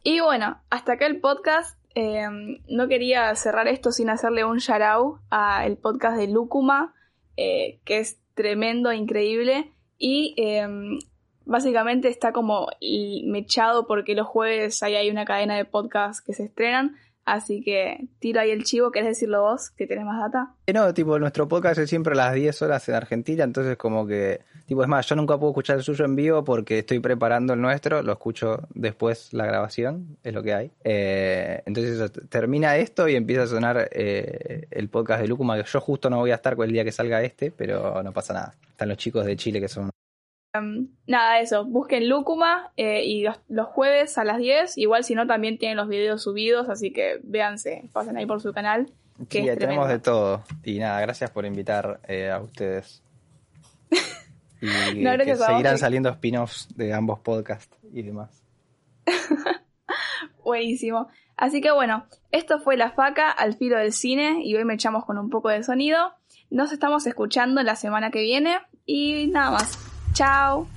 Y bueno, hasta acá el podcast. Eh, no quería cerrar esto sin hacerle un shout out a el podcast de Lúcuma, eh, que es tremendo, increíble. Y eh, básicamente está como mechado porque los jueves ahí hay una cadena de podcasts que se estrenan. Así que tiro ahí el chivo, ¿querés decirlo vos? Que tenés más data. no, tipo, nuestro podcast es siempre a las 10 horas en Argentina, entonces como que, tipo, es más, yo nunca puedo escuchar el suyo en vivo porque estoy preparando el nuestro, lo escucho después la grabación, es lo que hay. Eh, entonces termina esto y empieza a sonar eh, el podcast de Lucuma, que yo justo no voy a estar con el día que salga este, pero no pasa nada. Están los chicos de Chile que son... Nada, eso, busquen Lúcuma eh, y los, los jueves a las 10. Igual si no, también tienen los videos subidos, así que véanse, pasen ahí por su canal. Que Sí, tenemos de todo. Y nada, gracias por invitar eh, a ustedes. Y No, que seguirán saliendo spin-offs de ambos podcasts y demás. Buenísimo. Así que bueno, esto fue La Faca al filo del cine y hoy me echamos con un poco de sonido. Nos estamos escuchando la semana que viene y nada más. Chao.